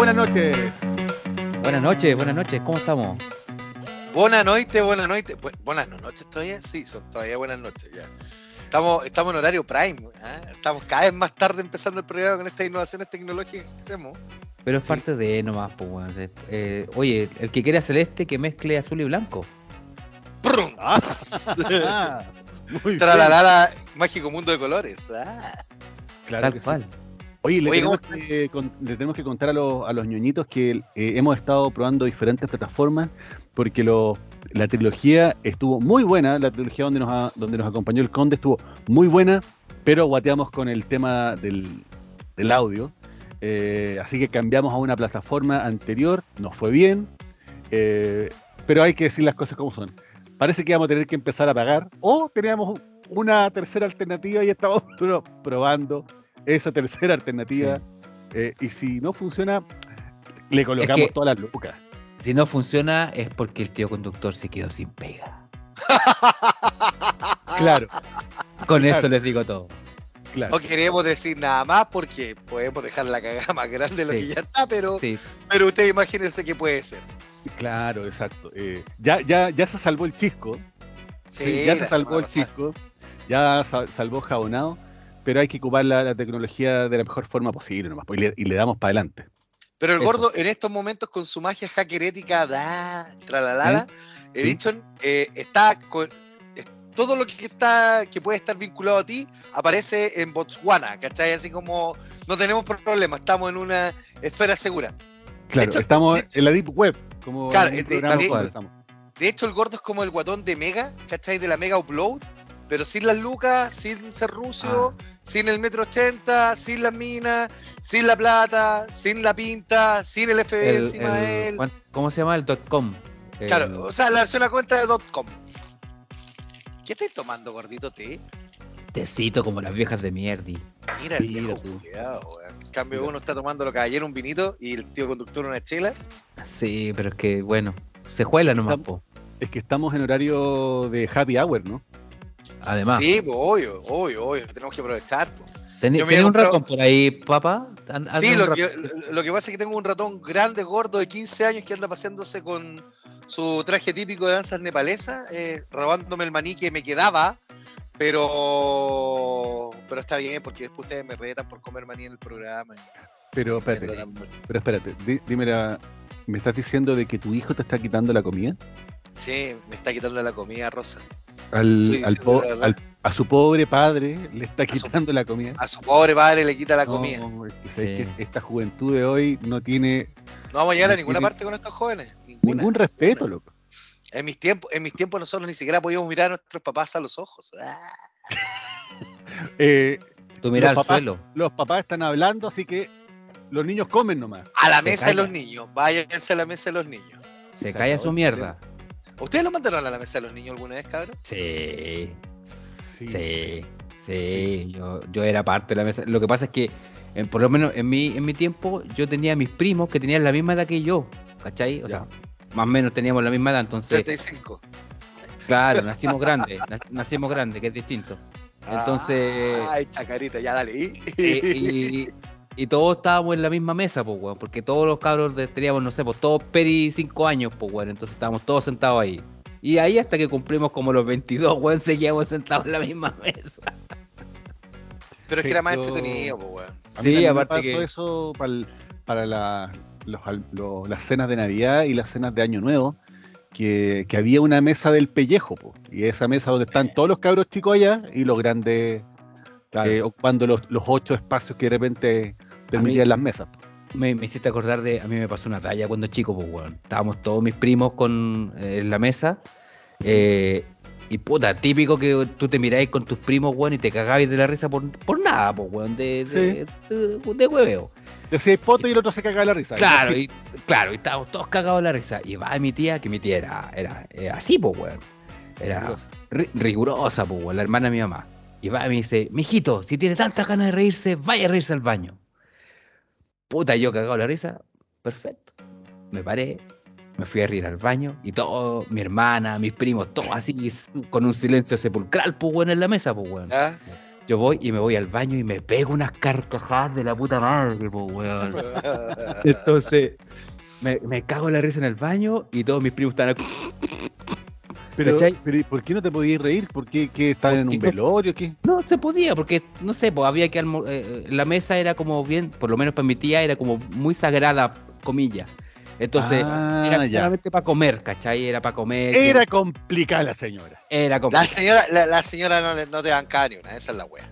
buenas noches. Buenas noches, buenas noches, ¿cómo estamos? Buenas noches, buenas noches. Bu- buenas no- noches todavía, sí, son todavía buenas noches ya. Estamos, estamos en horario prime, ¿ah? estamos cada vez más tarde empezando el programa con estas innovaciones tecnológicas que hacemos. Pero es Sí. parte de nomás, pues. Eh, oye, el que quiera celeste que mezcle azul y blanco. ¡Prum! Ah. Tralalala, mágico mundo de colores. ah. Claro tal que sí. Oye, le, Oye, tenemos ¿cómo que, con- le tenemos que contar a los, a los ñoñitos que eh, hemos estado probando diferentes plataformas porque lo- la trilogía estuvo muy buena, la trilogía donde nos, ha- donde nos acompañó el Conde estuvo muy buena, pero guateamos con el tema del, del audio. Eh, así que cambiamos a una plataforma anterior, nos fue bien, eh, pero hay que decir las cosas como son. Parece que vamos a tener que empezar a pagar o teníamos una tercera alternativa y estamos pro- probando esa tercera alternativa. Sí. eh, y si no funciona, le colocamos que- todas las lucas. Si no funciona es porque el tío conductor se quedó sin pega. Claro, Con Claro. eso les digo todo. claro. No queremos decir nada más porque podemos dejar la cagada más grande de lo Sí. que ya está, pero, Sí, pero ustedes imagínense qué puede ser. Claro, exacto. Eh, ya, ya, ya se salvó el chisco. Sí, ya se salvó el pasada. chisco. Ya sa- salvó jabonado. Pero hay que ocupar la, la tecnología de la mejor forma posible nomás, pues, y, le, y le damos para adelante. Pero el Eso. gordo en estos momentos con su magia hackerética, da, tralalala, Edition, eh, está con todo lo que está que puede estar vinculado a ti aparece en Botswana, ¿cachai? Así como no tenemos problema, estamos en una esfera segura. Claro, hecho- estamos de hecho- en la Deep Web, como Claro, de- de- conversamos. De hecho, el gordo es como el guatón de Mega, ¿cachai? De la Mega Upload, pero sin las lucas, sin ser ruso, sin el metro 80, sin las minas, sin la plata, sin la pinta, sin el FB El- encima el- de él. ¿cuán- ¿Cómo se llama? El dot com. Claro, El- o sea, la versión a cuenta de .com. ¿Qué estáis tomando, gordito té? tecito como las viejas de mierdi. Mira, el viejo weón. En cambio, Mira. uno está tomando lo caballero un vinito y el tío conductor una chela. Sí, pero es que, bueno, se juela nomás, po. Es que estamos en horario de happy hour, ¿no? Además, Sí, pues, obvio, obvio, obvio. Tenemos que aprovechar. pues. ¿tení- yo me ¿tenés había un ratón por ahí, papá? Sí, lo que, lo que pasa es que tengo un ratón grande, gordo, de 15 años que anda paseándose con su traje típico de danzas nepalesas, eh, robándome el maní que me quedaba, pero pero está bien porque después ustedes me retan por comer maní en el programa. y Pero espérate, pero espérate, di- dime la- ¿me estás diciendo de que tu hijo te está quitando la comida? Sí, me está quitando la comida, Rosa. Al, al po- a su pobre padre le está su- quitando la comida. A su pobre padre le quita la No, comida. es que sabes Sí. que esta juventud de hoy no tiene No vamos a llegar a ninguna parte con estos jóvenes. Ninguna. ningún respeto, loco. En mis tiempos, en mis tiempos nosotros ni siquiera podíamos mirar a nuestros papás a los ojos. Ah. Eh, Tú mira al los papás- suelo. los papás están hablando, así que los niños comen nomás. A la Se mesa de los niños. Váyanse a la mesa de los niños. Se calla su mierda. ¿Ustedes lo mandaron a la mesa de los niños alguna vez, cabrón? Sí, Sí, sí, sí. Yo, yo era parte de la mesa. Lo que pasa es que, en- por lo menos en mi, en mi tiempo, yo tenía mis primos que tenían la misma edad que yo. ¿Cachai? O Ya. sea, más o menos teníamos la misma edad. Entonces, 35. claro, nacimos grandes. nac- Nacimos grandes, que es distinto. Entonces- Ay, chacarita, ya dale. ¿y? y, y- y todos estábamos en la misma mesa, pues, weón, porque todos los cabros de- teníamos, no sé, pues todos peri 5 años, pues, weón, entonces estábamos todos sentados ahí. Y ahí hasta que cumplimos como los 22, weón, seguíamos sentados en la misma mesa. Pero es que era más entretenido, pues, weón. A mí Sí, me aparte pasó que- eso pa'l- para la- los las cenas de Navidad y las cenas de Año Nuevo, que, que había una mesa del pellejo, po, y esa mesa donde están todos los cabros chicos allá y los grandes Claro, eh, ocupando los, los ocho espacios que de repente permitían las mesas. me, me hiciste acordar de, a mí me pasó una talla cuando chico, pues, weón. Estábamos todos mis primos con, eh, en la mesa. eh, y puta, típico que tú te miráis con tus primos, weón, y te cagabais de la risa por, por nada, pues, weón, de, de, de, de hueveo. Decía poto y el otro se cagaba de la risa. Claro, y, claro, y estábamos todos cagados de la risa. Y va mi tía, que mi tía era, era, eh, así, pues, weón. Era Rigurosa. ri- rigurosa, pues, weón, la hermana de mi mamá. Y va y me dice, mijito, si tiene tantas ganas de reírse, vaya a reírse al baño. Puta, yo cagado la risa, perfecto. Me paré, me fui a reír al baño y todo, mi hermana, mis primos, todos así, con un silencio sepulcral, pues, weón, en la mesa, pues. ¿Ya? Yo voy y me voy al baño y me pego unas carcajadas de la puta madre, po, weón. Entonces, me, me cago la risa en el baño y todos mis primos están. Pero, pero ¿y ¿por qué no te podías reír? ¿Por qué, qué estaban en un no- velorio? ¿Qué? No se podía, porque no sé, pues había que eh, eh, la mesa era como bien, por lo menos para mi tía, era como muy sagrada, comillas. Entonces, Ah, era ya. solamente para comer, ¿cachai? Era para comer. Era complicada la señora. era La complicado. señora, la, la señora no, le- no te bancaba ni una, esa es la wea.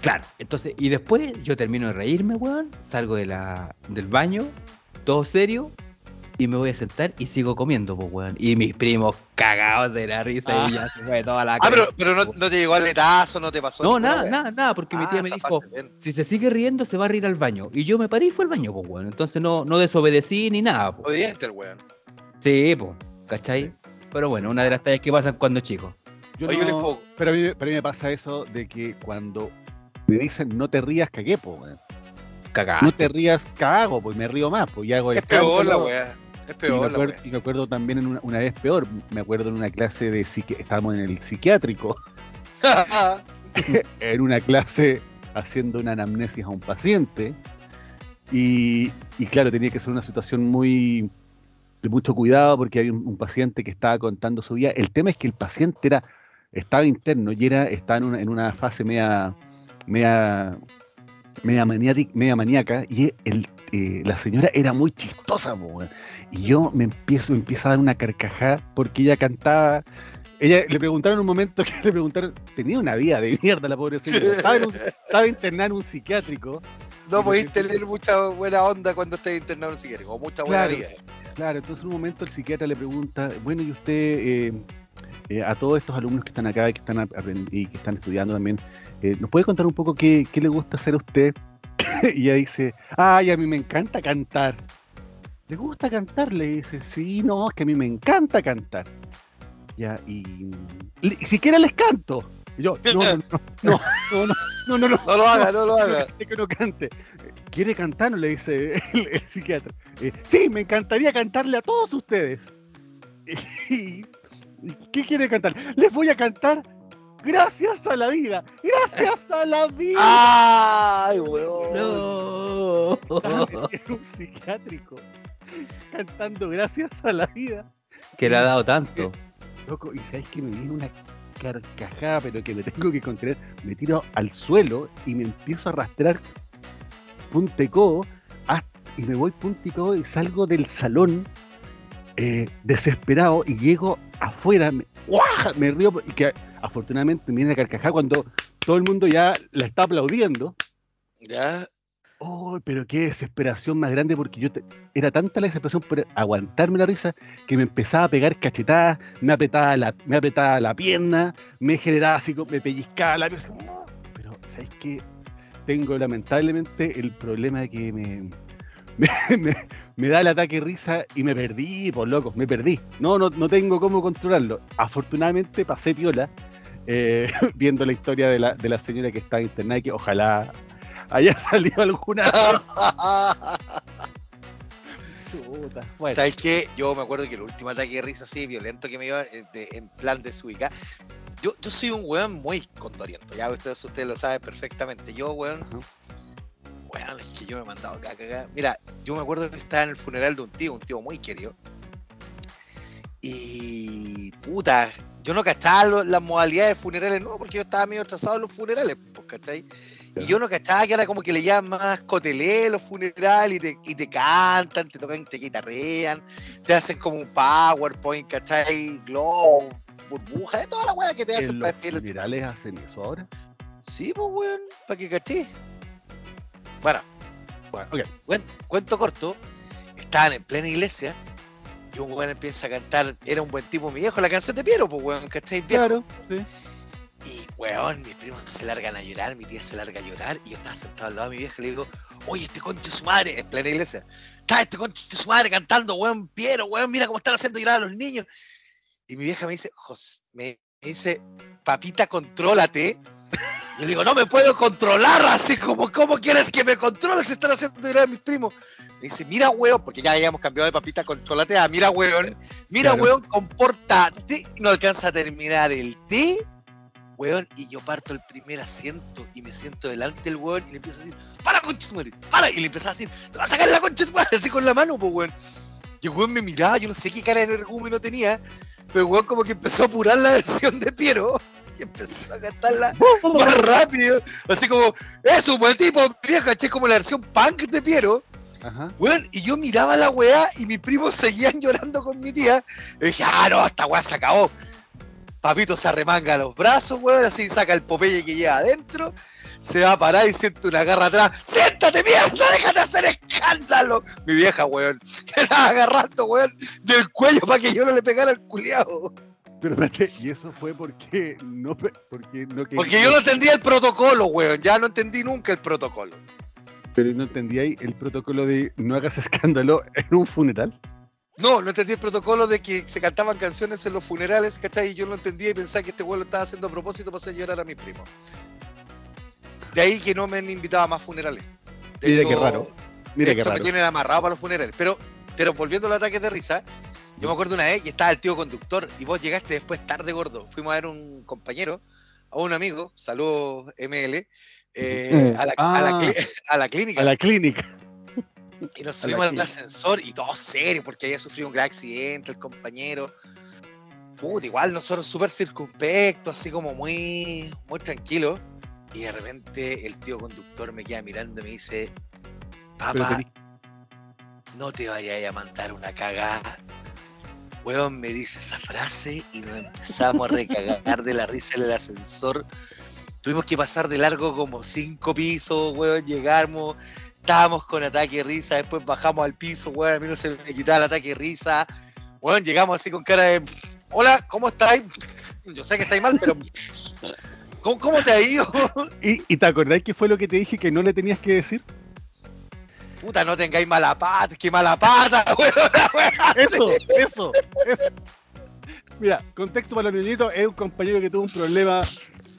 Claro, entonces, y después yo termino de reírme, weón, salgo de la, del baño, todo serio, y me voy a sentar y sigo comiendo, pues, weón. Y mis primos cagados de la risa y ya se fue toda la Ah, pero, pero no, te llegó aletazo, no te pasó No, ninguna nada, nada, nada, porque mi tía Ah, me zafaste dijo, bien. si se sigue riendo se va a ir al baño. Y yo me paré y fue al baño, pues, weón. Entonces no, no desobedecí ni nada, pues. Obediente el weón. Sí, pues, ¿cachai? Pero bueno, una de las tallas que pasan cuando chico. Yo Oye, yo les no- puedo- pero, a mí, pero a mí me pasa eso de que cuando me dicen no te rías, cagué, po, weón. Cagaste. No te rías, cago, pues me río más, pues y hago el Es peor la escándalo. Es Y me, peor acuerdo, y me acuerdo también en una, una vez peor, me acuerdo en una clase de psiqui- estábamos en el psiquiátrico, en una clase haciendo una anamnesis a un paciente y, y claro, tenía que ser una situación muy de mucho cuidado porque había un, un paciente que estaba contando su vida. El tema es que el paciente era estaba interno y era estaba en una, en una fase media media media, maniátic- media maníaca y el, eh, la señora era muy chistosa po, y yo me empiezo empieza a dar una carcajada porque ella cantaba ella le preguntaron un momento que le preguntaron tenía una vida de mierda la pobre señora estaba, en un- psiquiátrico No podéis tener mucha buena onda cuando estés internado en un psiquiátrico, mucha buena Claro. vida. Claro, entonces en un momento el psiquiatra le pregunta, bueno, y usted, eh, eh, a todos estos alumnos que están acá y que están, y que están estudiando también, eh, ¿nos puede contar un poco qué, qué le gusta hacer a usted? y ella dice, ay, a mí me encanta cantar. ¿Le gusta cantar? Le dice, sí, no, es que a mí me encanta cantar. Ya, y y siquiera les canto. Yo, no, no, no, no, no, no, no, no, No lo haga, no lo haga. que que no cante. ¿Quiere cantar? Le dice el, el psiquiatra. Eh, sí, me encantaría cantarle a todos ustedes. Y ¿Qué quiere cantar? Les voy a cantar Gracias a la vida. Gracias a la vida. ¡Ay, weón! No. En un psiquiátrico cantando Gracias a la vida. que le ha dado tanto. Loco, y sabes que me viene una carcajada, pero que me tengo que contener. Me tiro al suelo y me empiezo a arrastrar punta y codo hasta- y me voy codo y salgo del salón eh, desesperado y llego afuera, me, río y que afortunadamente me viene la carcajada cuando todo el mundo ya la está aplaudiendo. Ya. Oh, pero qué desesperación más grande porque yo te- era tanta la desesperación por aguantarme la risa que me empezaba a pegar cachetadas, me apretaba la, me apretaba la pierna, me generaba así, me pellizcaba la pierna. así "No". Pero, ¿sabes qué? Tengo lamentablemente el problema de que me, me, me- me da el ataque de risa y me perdí, por loco, me perdí. No, no, no tengo cómo controlarlo. Afortunadamente pasé piola eh, viendo la historia de la, de la señora que está internada y que ojalá haya salido alguna Chuta, bueno. ¿Sabes qué? Yo me acuerdo que el último ataque de risa así violento que me iba eh, de- en plan de suica. Yo, yo soy un weón muy condoriento, ya ustedes, ustedes lo saben perfectamente. Yo, weón. Weón, es que yo me he mandado acá, acá. Mira, yo me acuerdo que estaba en el funeral de un tío, un tío muy querido. Y puta, yo no cachaba lo- las modalidades de funerales, no, porque yo estaba medio atrasado en los funerales, pues, ¿cachai? Y yo no cachaba que era como que le llaman más cotelé los funerales y te, y te cantan, te tocan, te guitarrean, te hacen como un PowerPoint, ¿cachai? Glow, burbuja, de toda la weá que te hacen ¿En para los funerales hacen eso ahora? Sí, pues weón, para que caché. Bueno, Bueno, ok. cuen- cuento corto, estaban en plena iglesia y un weón empieza a cantar, era un buen tipo mi viejo, la canción de Piero, pues weón, ¿cachai? Viejo. Claro, sí. Y, weón, mis primos se largan a llorar, mi tía se larga a llorar, y yo estaba sentado al lado de mi vieja y le digo, oye, este concho de su madre, en plena iglesia, está este concho de su madre cantando, weón, Piero, weón, mira cómo están haciendo llorar a los niños. Y mi vieja me dice, José, me dice, papita, contrólate. Y yo le digo, no me puedo controlar, así como, ¿cómo quieres que me controle si están haciendo llorar a mis primos? Me dice, mira, weón, porque ya habíamos cambiado de papita, a mira, weón, mira, Claro. weón, compórtate. No alcanza a terminar el té Weón, y yo parto el primer asiento y me siento delante del weón y le empiezo a decir, para concha tu madre, para, y le empezaba a decir, te vas a sacar la concha de tu madre, así con la mano, pues weón. Y el weón me miraba, yo no sé qué cara de energúmeno tenía, pero el weón como que empezó a apurar la versión de Piero y empezó a cantarla más rápido, así como, es un buen tipo, viejo, caché como la versión punk de Piero. Ajá. Weón, y yo miraba la weá y mis primos seguían llorando con mi tía. Y dije, ah, no, esta weá se acabó. Papito se arremanga los brazos, weón, así saca el Popeye que lleva adentro. Se va a parar y siente una garra atrás. ¡Siéntate, mierda! ¡Déjate hacer escándalo! Mi vieja, weón. Que estaba agarrando, weón, del cuello para que yo no le pegara al culiao. Pero y eso fue porque no, porque no que- Porque yo no entendía el protocolo, weón. Ya no entendí nunca el protocolo. Pero no entendía ahí el protocolo de no hagas escándalo en un funeral. No, no entendí el protocolo de que se cantaban canciones en los funerales, ¿cachai? Y yo no entendía y pensaba que este weón lo estaba haciendo a propósito para hacer llorar a mis primos. De ahí que no me han invitado a más funerales. De Mira hecho- qué raro. Mira de qué hecho, me raro. tienen amarrado para los funerales. Pero, pero volviendo al ataque de risa, yo me acuerdo una vez y estaba el tío conductor y vos llegaste después tarde, gordo. Fuimos a ver un compañero, a un amigo, saludos ML, eh, a, la, a la Ah. a la clínica. A la clínica. Y nos subimos al ascensor y todo serio, porque había sufrido un gran accidente el compañero. Puta, igual nosotros súper circunspectos, así como muy, muy tranquilos. Y de repente el tío conductor me queda mirando y me dice, papá, no te vayas a mandar una cagada. Weón me dice esa frase y nos empezamos a recagar de la risa en el ascensor. Tuvimos que pasar de largo como cinco pisos, weón, llegamos, estábamos con ataque de risa, después bajamos al piso, weón, a mí no se me quitaba el ataque de risa. Weón, llegamos así con cara de, hola, ¿cómo estáis? Yo sé que estáis mal, pero... ¿Cómo, te ha ido? ¿Y, ¿Y te acordás qué fue lo que te dije que no le tenías que decir? Puta, no tengáis mala pata, qué mala pata, weón. Eso, eso, eso. Mira, contexto para los niñitos, es un compañero que tuvo un problema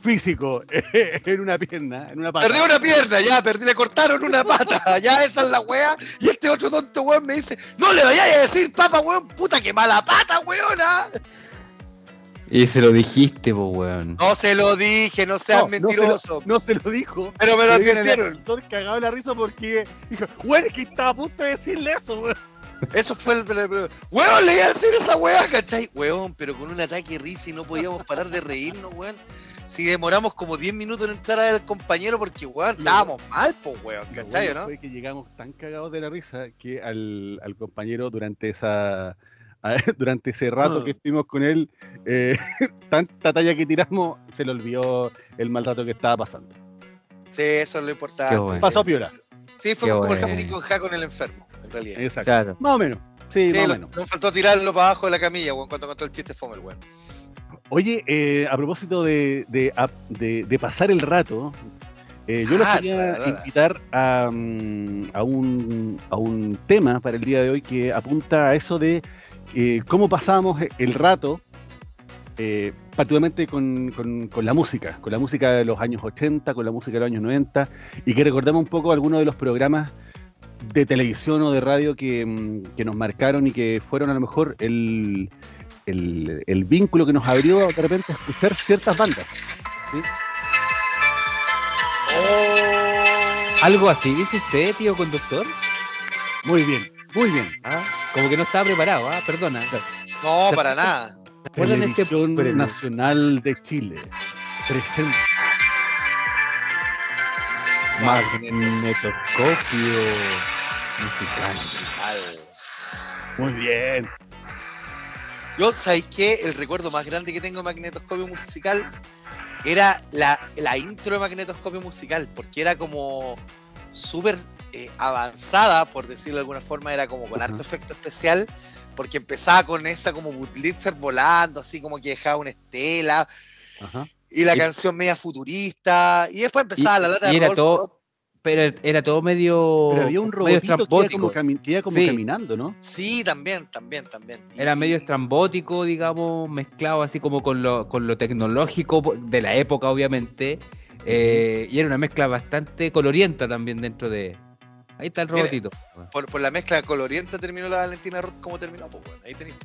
físico en una pierna, en una pata. Perdí una pierna, ya, perdí, le cortaron una pata, ya esa es la weá. Y este otro tonto weón me dice, no le vayáis a decir, papa, weón, puta, que mala pata, weona. Y se lo dijiste, po, weón. No se lo dije, no seas No, no se lo- mentiroso. No se lo dijo. pero me lo el advirtieron. ascensor cagado de la risa porque dijo, bueno, es que estaba a punto de decirle eso, weón. Eso fue el, el- el- Weón, le iba a decir esa weá, ¿cachai? Weón, pero con un ataque risa y no podíamos parar de reírnos, weón. Si demoramos como 10 minutos en entrar al compañero porque, weón, estábamos mal, pues, weón, ¿cachai, bueno o no? Fue que llegamos tan cagados de la risa que al, al compañero durante esa a- durante ese rato Ah. que estuvimos con él, eh, tanta talla que tiramos, se le olvidó el mal rato que estaba pasando. Sí, eso es lo importante. Bueno. Pasó piola. Sí, fue Qué como el bueno. Japón con Ja con el enfermo, en realidad. Exacto. Claro. Más o menos. Sí, Sí, más o menos. nos faltó tirarlo para abajo de la camilla, weón, cuando contó el chiste fome el weón. Oye, eh, a propósito de, de, a- de- de pasar el rato, eh, yo los Ah, quería invitar a, mm, a, un, a un tema para el día de hoy que apunta a eso de eh, cómo pasábamos el rato, eh, particularmente con, con- con la música, con la música de los años 80, con la música de los años 90, y que recordemos un poco algunos de los programas de televisión o de radio que, mm, que nos marcaron y que fueron a lo mejor el, el, el vínculo que nos abrió de repente a escuchar ciertas bandas. ¿Algo así dice usted, tío conductor? Muy bien, muy bien. Ah, como que no estaba preparado, ah, perdona. No, para nada. ¿Recuerdan este premio? Nacional de Chile presenta Magnetoscopio musical. Al- muy bien. Yo, ¿sabéis qué? El recuerdo más grande que tengo de Magnetoscopio Musical era la, la intro de Magnetoscopio Musical, porque era como súper eh, avanzada, por decirlo de alguna forma, era como con harto efecto especial, porque empezaba con esa como Butlitzer volando, así como que dejaba una estela, y la Y- canción media futurista, y después empezaba Y- la lata y de era todo-. Pero era todo medio. Pero había un robotito que iba como, cami- que iba como Sí. caminando, ¿no? Sí, también, también, también. Era Y- medio estrambótico, digamos, mezclado así como con lo, con lo tecnológico de la época, obviamente. eh, y era una mezcla bastante colorienta también dentro de. Ahí está el Mira, robotito. por, por la mezcla colorienta terminó la Valentina Roth como terminó, pues bueno, ahí tenéis.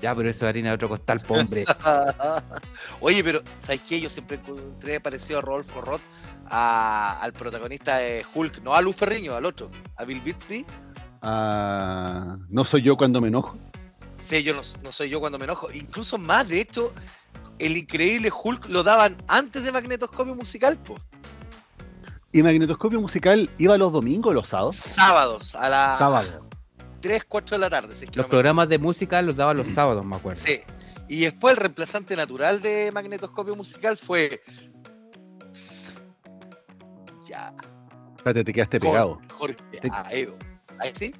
Ya, pero eso es harina de otro costal, po, hombre. Oye, pero ¿sabes qué? Yo siempre encontré parecido a Rodolfo Roth a- al protagonista de Hulk, no a Luz Ferriño, al otro, a Bill Bixby. Ah, no soy yo cuando me enojo. Sí, yo no, no soy yo cuando me enojo. Incluso más, de hecho, el increíble Hulk lo daban antes de Magnetoscopio Musical, po. ¿Y Magnetoscopio Musical iba los domingos o los sábados? Sábados, a las Sábado. 3, 4 de la tarde. si es que Los no programas de música los daban los sábados, me acuerdo. Sí. Y después el reemplazante natural de magnetoscopio musical fue. Ya. Espérate, te quedaste pegado. Jorge Te- Aedo. ¿Ahí sí?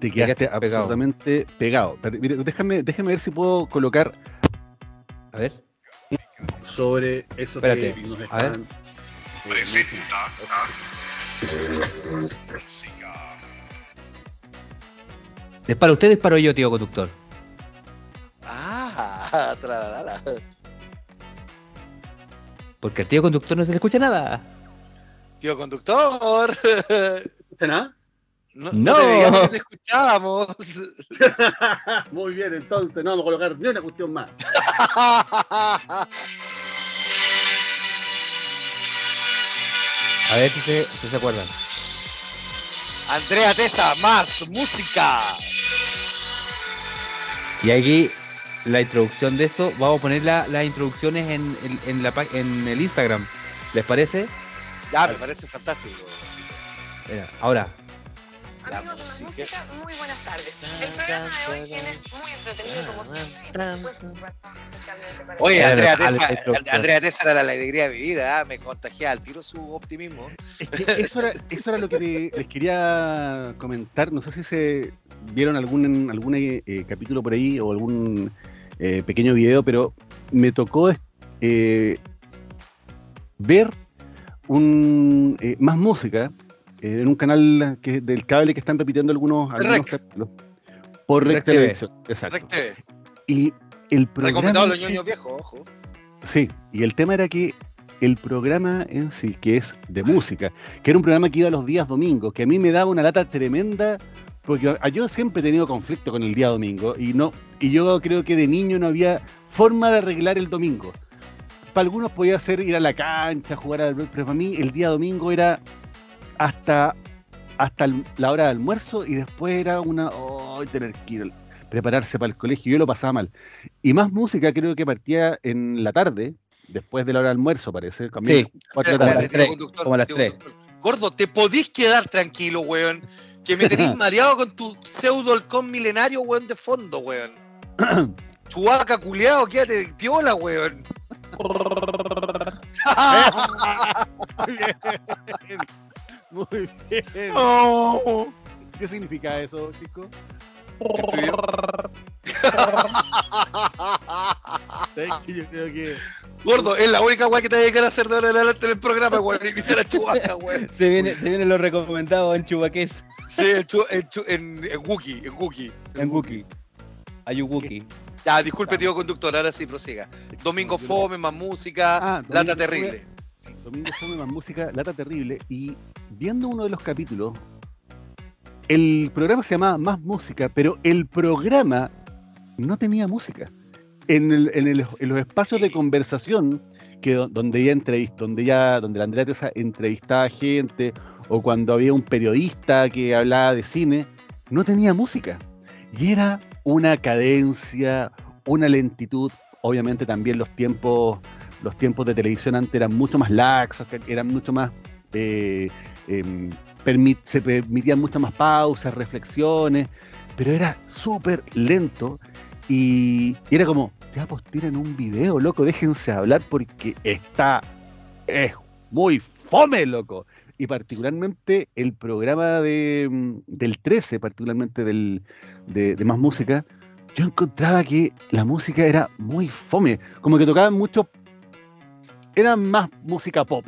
Te quedaste quedaste pegado. absolutamente pegado. Espérate, mire, déjame, déjame ver si puedo colocar A ver. sobre eso Espérate, que nos a ver. Presenta ¿Es para usted o es para yo, tío conductor? Ah, tralalala. Porque al tío conductor no se le escucha nada. Tío conductor. ¿No nada? No, No. te te escuchábamos. Muy bien, entonces no vamos a colocar ni una cuestión más. A ver si se, si se acuerdan. Andrea Tesa, más música. Y aquí la introducción de esto, vamos a poner la- las introducciones en, en- en la, en el Instagram. ¿Les parece? Ya, me parece fantástico. Mira, ahora, Amigos de la música. música, muy buenas tardes. El programa de hoy viene muy entretenido como siempre y por supuesto especialmente para Oye, Andrea introducción. Andrea Tesa era la alegría de vivir, ¿ah? me contagiaba al tiro su optimismo. Es que eso era, eso era lo que te- les quería comentar. No sé si se vieron algún, algún eh, eh, capítulo por ahí o algún eh, pequeño video, pero me tocó eh, ver un, eh, más música eh, en un canal que, del cable que están repitiendo algunos, algunos capítulos. Por Rec. Televisión, exacto. Rec TV. Y el programa. Recomendado a los sí- ñoños viejos, ojo. Sí, y el tema era que el programa en sí, que es de música, que era un programa que iba los días domingos, que a mí me daba una lata tremenda, porque yo siempre he tenido conflicto con el día domingo, y no, y yo creo que de niño no había forma de arreglar el domingo. Para algunos podía ser ir a la cancha, jugar al pero para mí el día domingo era hasta, hasta el- la hora de almuerzo y después era una oh, tener que ir prepararse para el colegio. Yo lo pasaba mal. Y más música creo que partía en la tarde, después de la hora de almuerzo, parece. Sí, cuatro de tarde. tres, conductor, como a las tío tres. conductor. Gordo, te podís quedar tranquilo, weón. Que me tenéis mareado con tu pseudo halcón milenario, weón, de fondo, weón. Chubaca culiao, quédate piola, weón. Muy bien. Oh. ¿Qué significa eso, chico? Estudió- ¿Sabes qué? Yo creo que Gordo, es la única weá que te voy a dedicar a hacer de ahora en adelante en el programa, weón. Invitar a Chubaca, weón. se viene, se vienen los recomendados en Chubaqués, Sí, en, Chu- en, Chu- en, en Wookie, en Wookie. en Wookie. Ayuwuki. Ya, disculpe, tío conductor, ahora sí prosiga. Domingo Fome, más música, Ah, lata terrible. Domingo Fome más música, lata terrible. Y viendo uno de los capítulos, el programa se llamaba Más Música, pero el programa no tenía música. En, el- en el- en los espacios de conversación, que do- donde ella entrevistó, donde ya, donde la Andrea Tesa entrevistaba a gente, o cuando había un periodista que hablaba de cine, no tenía música. Y era una cadencia, una lentitud, obviamente también los tiempos los tiempos de televisión antes eran mucho más laxos, eran mucho más. eh, em, se permitían muchas más pausas, reflexiones, pero era súper lento y, era como, ya pues tiren un video, loco, déjense hablar porque está. es muy fome, loco. Y particularmente el programa de, mm, del 13, particularmente del, de, de Más Música, yo encontraba que la música era muy fome, como que tocaban mucho era más música pop.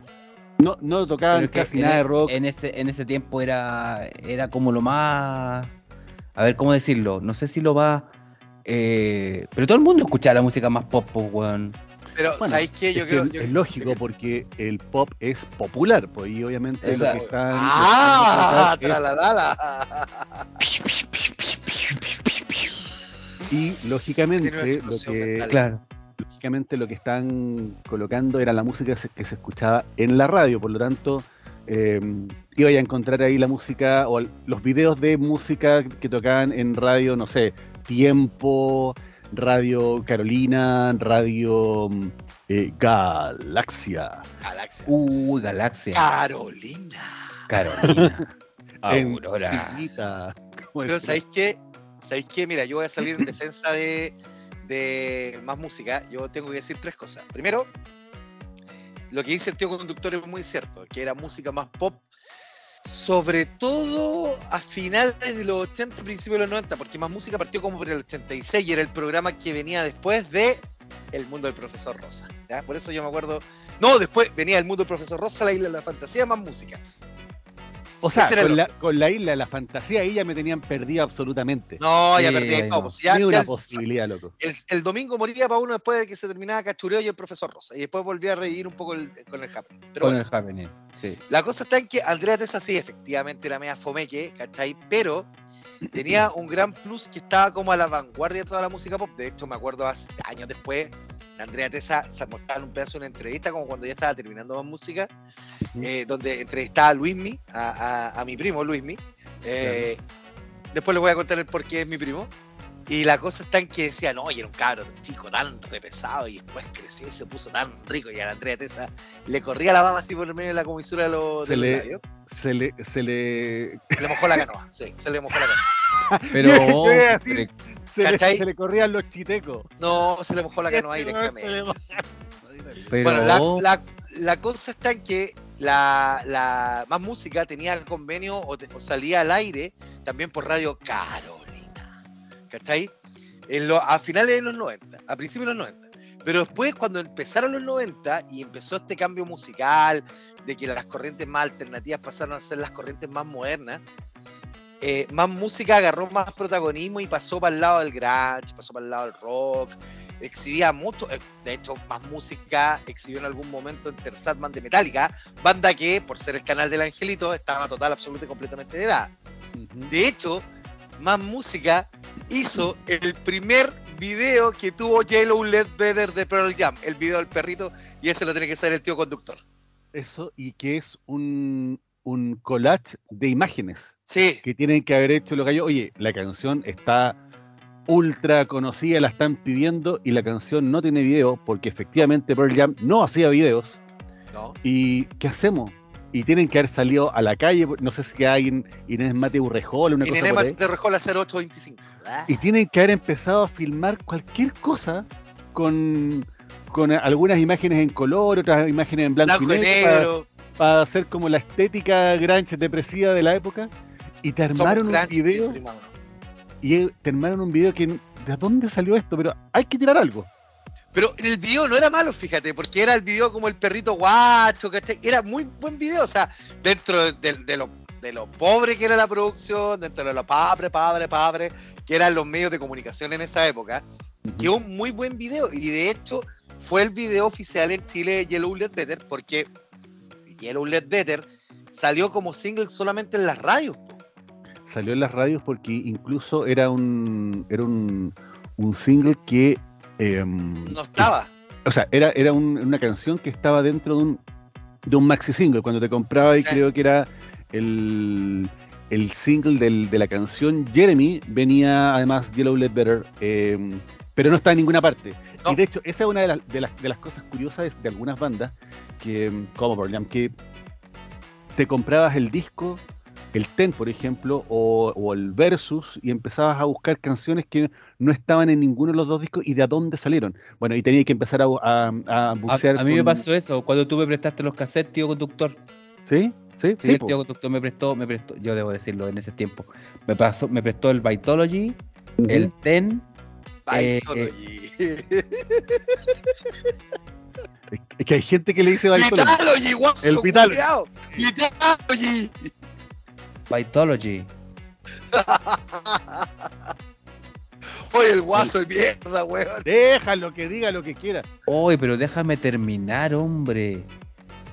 No, no tocaban Pero es que casi en nada e- de rock. En ese, en ese tiempo era, era como lo más. A ver, ¿cómo decirlo? No sé si lo más. eh, pero todo el mundo escuchaba la música más pop, pues, weón. Pero, Bueno, ¿sabéis qué? Yo es, que creo. es yo- lógico porque el pop es popular, pues, y obviamente O sea, lo que están. ¡Ah! tratando es- ¡Tralalala! Y lógicamente lo que, mental. Claro. Lógicamente lo que están colocando era la música que se- escuchaba en la radio, por lo tanto eh, iba a encontrar ahí la música o los videos de música que tocaban en radio, no sé, Tiempo, Radio Carolina, Radio mm, eh, Galaxia. Galaxia. Uy, Galaxia. Carolina. Carolina. Aurora. Sillita. ¿Cómo Pero? ¿sabéis qué? ¿Sabéis qué? Mira, yo voy a salir en defensa de, de más música. Yo tengo que decir tres cosas. Primero, lo que dice el tío conductor es muy cierto, que era música más pop, sobre todo a finales de los 80, principios de los 90, porque más música partió como por el 86 y era el programa que venía después de El Mundo del Profesor Rosa. ¿ya? Por eso yo me acuerdo. No, después venía El Mundo del Profesor Rosa, La Isla de la Fantasía, más música. O sea, con la, con la isla de la fantasía ahí ya me tenían perdido absolutamente. No, ya Sí, perdí todo. no. pues, ya- Ni una posibilidad, loco. el, el domingo moría para uno después de que se terminaba Cachureo y el profesor Rosa. Y después volvía a reír un poco el- con el happening. Pero Con bueno, el happening. Sí. la cosa está en que Andrea Tessa sí, efectivamente era media fomeque, ¿cachai? Pero tenía un gran plus que estaba como a la vanguardia de toda la música pop. De hecho, me acuerdo hace años después, la Andrea Tessa se mostraba en un pedazo de una entrevista, como cuando ya estaba terminando más música, eh, donde entrevistaba a Luismi, a, a, a mi primo Luismi. Eh, Después les voy a contar el por qué es mi primo. Y la cosa está en que decía, no, y era un cabro chico tan repesado y después creció y se puso tan rico. Y a la Andrea Tessa le corría la baba así por el medio de la comisura de los, Se de los le- labios. Se le, se le, Se le mojó la canoa, sí, se le mojó la canoa. Pero. Decir- se le, se le corrían los chitecos. No, se le mojó la canoa Se le directamente. pero. Bueno, la, la- la cosa está en que la, la más música tenía convenio o, te- o salía al aire también por Radio Carolina. ¿Cachai? En lo- a finales de los 90, a principios de los 90. Pero después, cuando empezaron los 90 y empezó este cambio musical, de que las corrientes más alternativas pasaron a ser las corrientes más modernas, eh, más música agarró más protagonismo y pasó para el lado del grunge, pasó para el lado del rock, exhibía mucho, eh, de hecho, más música exhibió en algún momento en Tersatman de Metallica, banda que, por ser el canal del Angelito, estaba total, absoluta y completamente de edad. De hecho, más música hizo el primer video que tuvo Yellow Led Better de Pearl Jam, el video del perrito, y ese lo tiene que ser el tío conductor. Eso, y que es un, un collage de imágenes Sí, que tienen que haber hecho los gallos. Oye, la canción está ultra conocida, la están pidiendo y la canción no tiene video porque efectivamente Pearl Jam no hacía videos. no. ¿Y qué hacemos? Y tienen que haber salido a la calle, no sé si hay en Inés Mate Urrejola, una Y cosa Nene por ahí. de Rejola 0825. ¿verdad? Y tienen que haber empezado a filmar cualquier cosa con, con algunas imágenes en color, otras imágenes en blanco, Blanco y negro, para- hacer como la estética grunge depresiva de la época. Y te somos armaron un video, y te armaron un video que ¿de dónde salió esto? Pero hay que tirar algo. Pero en el video no era malo, fíjate, porque era el video como el perrito guacho, ¿cachai? Era muy buen video, o sea, dentro de, de lo, de lo pobre que era la producción, dentro de lo padre, padre, padre, que eran los medios de comunicación en esa época, quedó un muy buen video y de hecho fue el video oficial en Chile de Yellow Led Better porque Yellow Led Better salió como single solamente en las radios. Salió en las radios porque incluso era un era un, un single que em, No estaba. o sea, era, era un- una canción que estaba dentro de un, de un maxi single. Cuando te compraba, y Sí. creo que era el, el single del- de la canción Jeremy, venía además Yellow Led Better, eh, pero no está en ninguna parte. No. Y de hecho, esa es una de, las- de las, de las cosas curiosas de, de algunas bandas, que, como Pearl que te comprabas el disco. El Ten, por ejemplo, o, o el Versus, y empezabas a buscar canciones que no estaban en ninguno de los dos discos y de a dónde salieron. Bueno, y tenías que empezar a, a, a bucear. a mí me pasó eso, cuando tú me prestaste los cassettes, tío conductor. ¿Sí? Sí, Sí, sí. el tío conductor me prestó, me prestó, yo debo decirlo en ese tiempo. Me pasó, me prestó el Vitology, el Ten, Eh, Vitalogy. Es que hay gente que le dice Vitalogy. Vitalogy, guaso, El Vitalogy. Vitalogy. Vitology. Oye, el guaso de mierda, weón. Déjalo que diga lo que quiera. Oye, pero déjame terminar, hombre.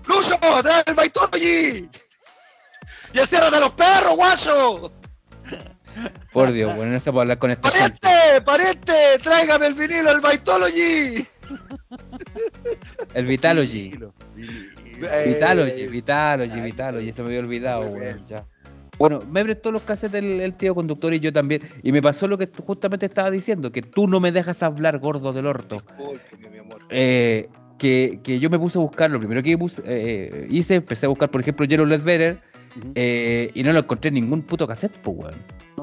¡Lucho, trae el Vitalogy! ¡Y enciérrate a los perros, guaso! Por Dios, bueno, no se puede hablar con esta gente. ¡Pariente! ¡Pariente! ¡Tráigame el vinilo, el Vitology! El Vitalogy. Vitalogy, Vitalogy, Vitalogy, se me había olvidado, weón, ya. Bueno, me prestó los cassettes el, el tío conductor y yo también. Y me pasó lo que justamente estaba diciendo, que tú no me dejas hablar, gordo del orto. Discúlpeme, mi amor. Eh, que, que yo me puse a buscar, lo primero que puse- eh, hice, empecé a buscar, por ejemplo, Yellow Let's Better, eh, y no lo encontré en ningún puto cassette, pues, weón.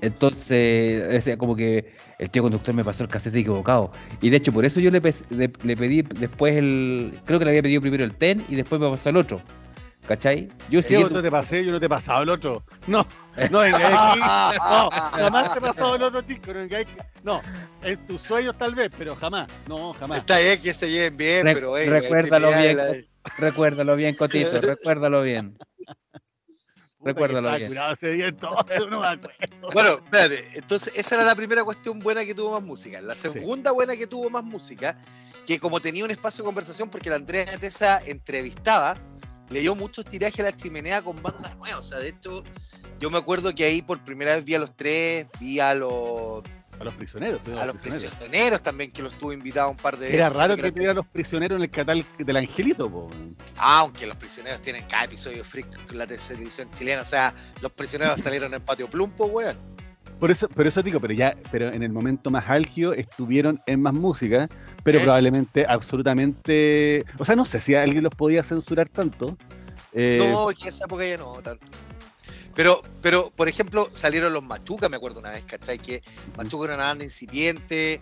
Entonces, o sea, como que el tío conductor me pasó el cassette equivocado. Y de hecho, por eso yo le, pe- le- le pedí después el. Creo que le había pedido primero el TEN y después me pasó el otro. ¿Cachai? Yo ¿Qué siguiendo- otro te pasé? Yo no te he pasado el otro. No, no vengáis aquí. No, jamás te he pasado el otro, chico. No, vengáis aquí. no, en tus sueños tal vez, pero jamás. No, jamás. Está bien que se lleven bien, Re- pero eh, recuérdalo bien, Recuérdalo bien, Cotito, recuérdalo bien. Recuérdalo bien. estaba curado ese día entonces, no me acuerdo. la- Bueno, espérate. Entonces, esa era la primera cuestión buena que tuvo más música. La segunda buena que tuvo más música, que como tenía un espacio de conversación, porque la Andrea Tesa entrevistaba, le dio muchos tirajes a la chimenea con bandas nuevas. O sea, de hecho, yo me acuerdo que ahí por primera vez vi a los tres, vi a los, A los prisioneros. a los prisioneros también, que los tuve invitados un par de veces. Era raro que tuviera los prisioneros en el catal del Angelito, po. Ah, aunque los prisioneros tienen cada episodio freak con la televisión chilena. O sea, los prisioneros salieron en el patio Plumpo, weón. Por eso, por eso digo, pero ya, pero en el momento más álgido estuvieron en más música, pero ¿Eh? probablemente absolutamente, o sea, no sé si alguien los podía censurar tanto. eh, No, que en esa época ya no tanto. Pero, pero, por ejemplo, salieron los Machuca, me acuerdo una vez, ¿cachai? Que Machuca era una banda incipiente,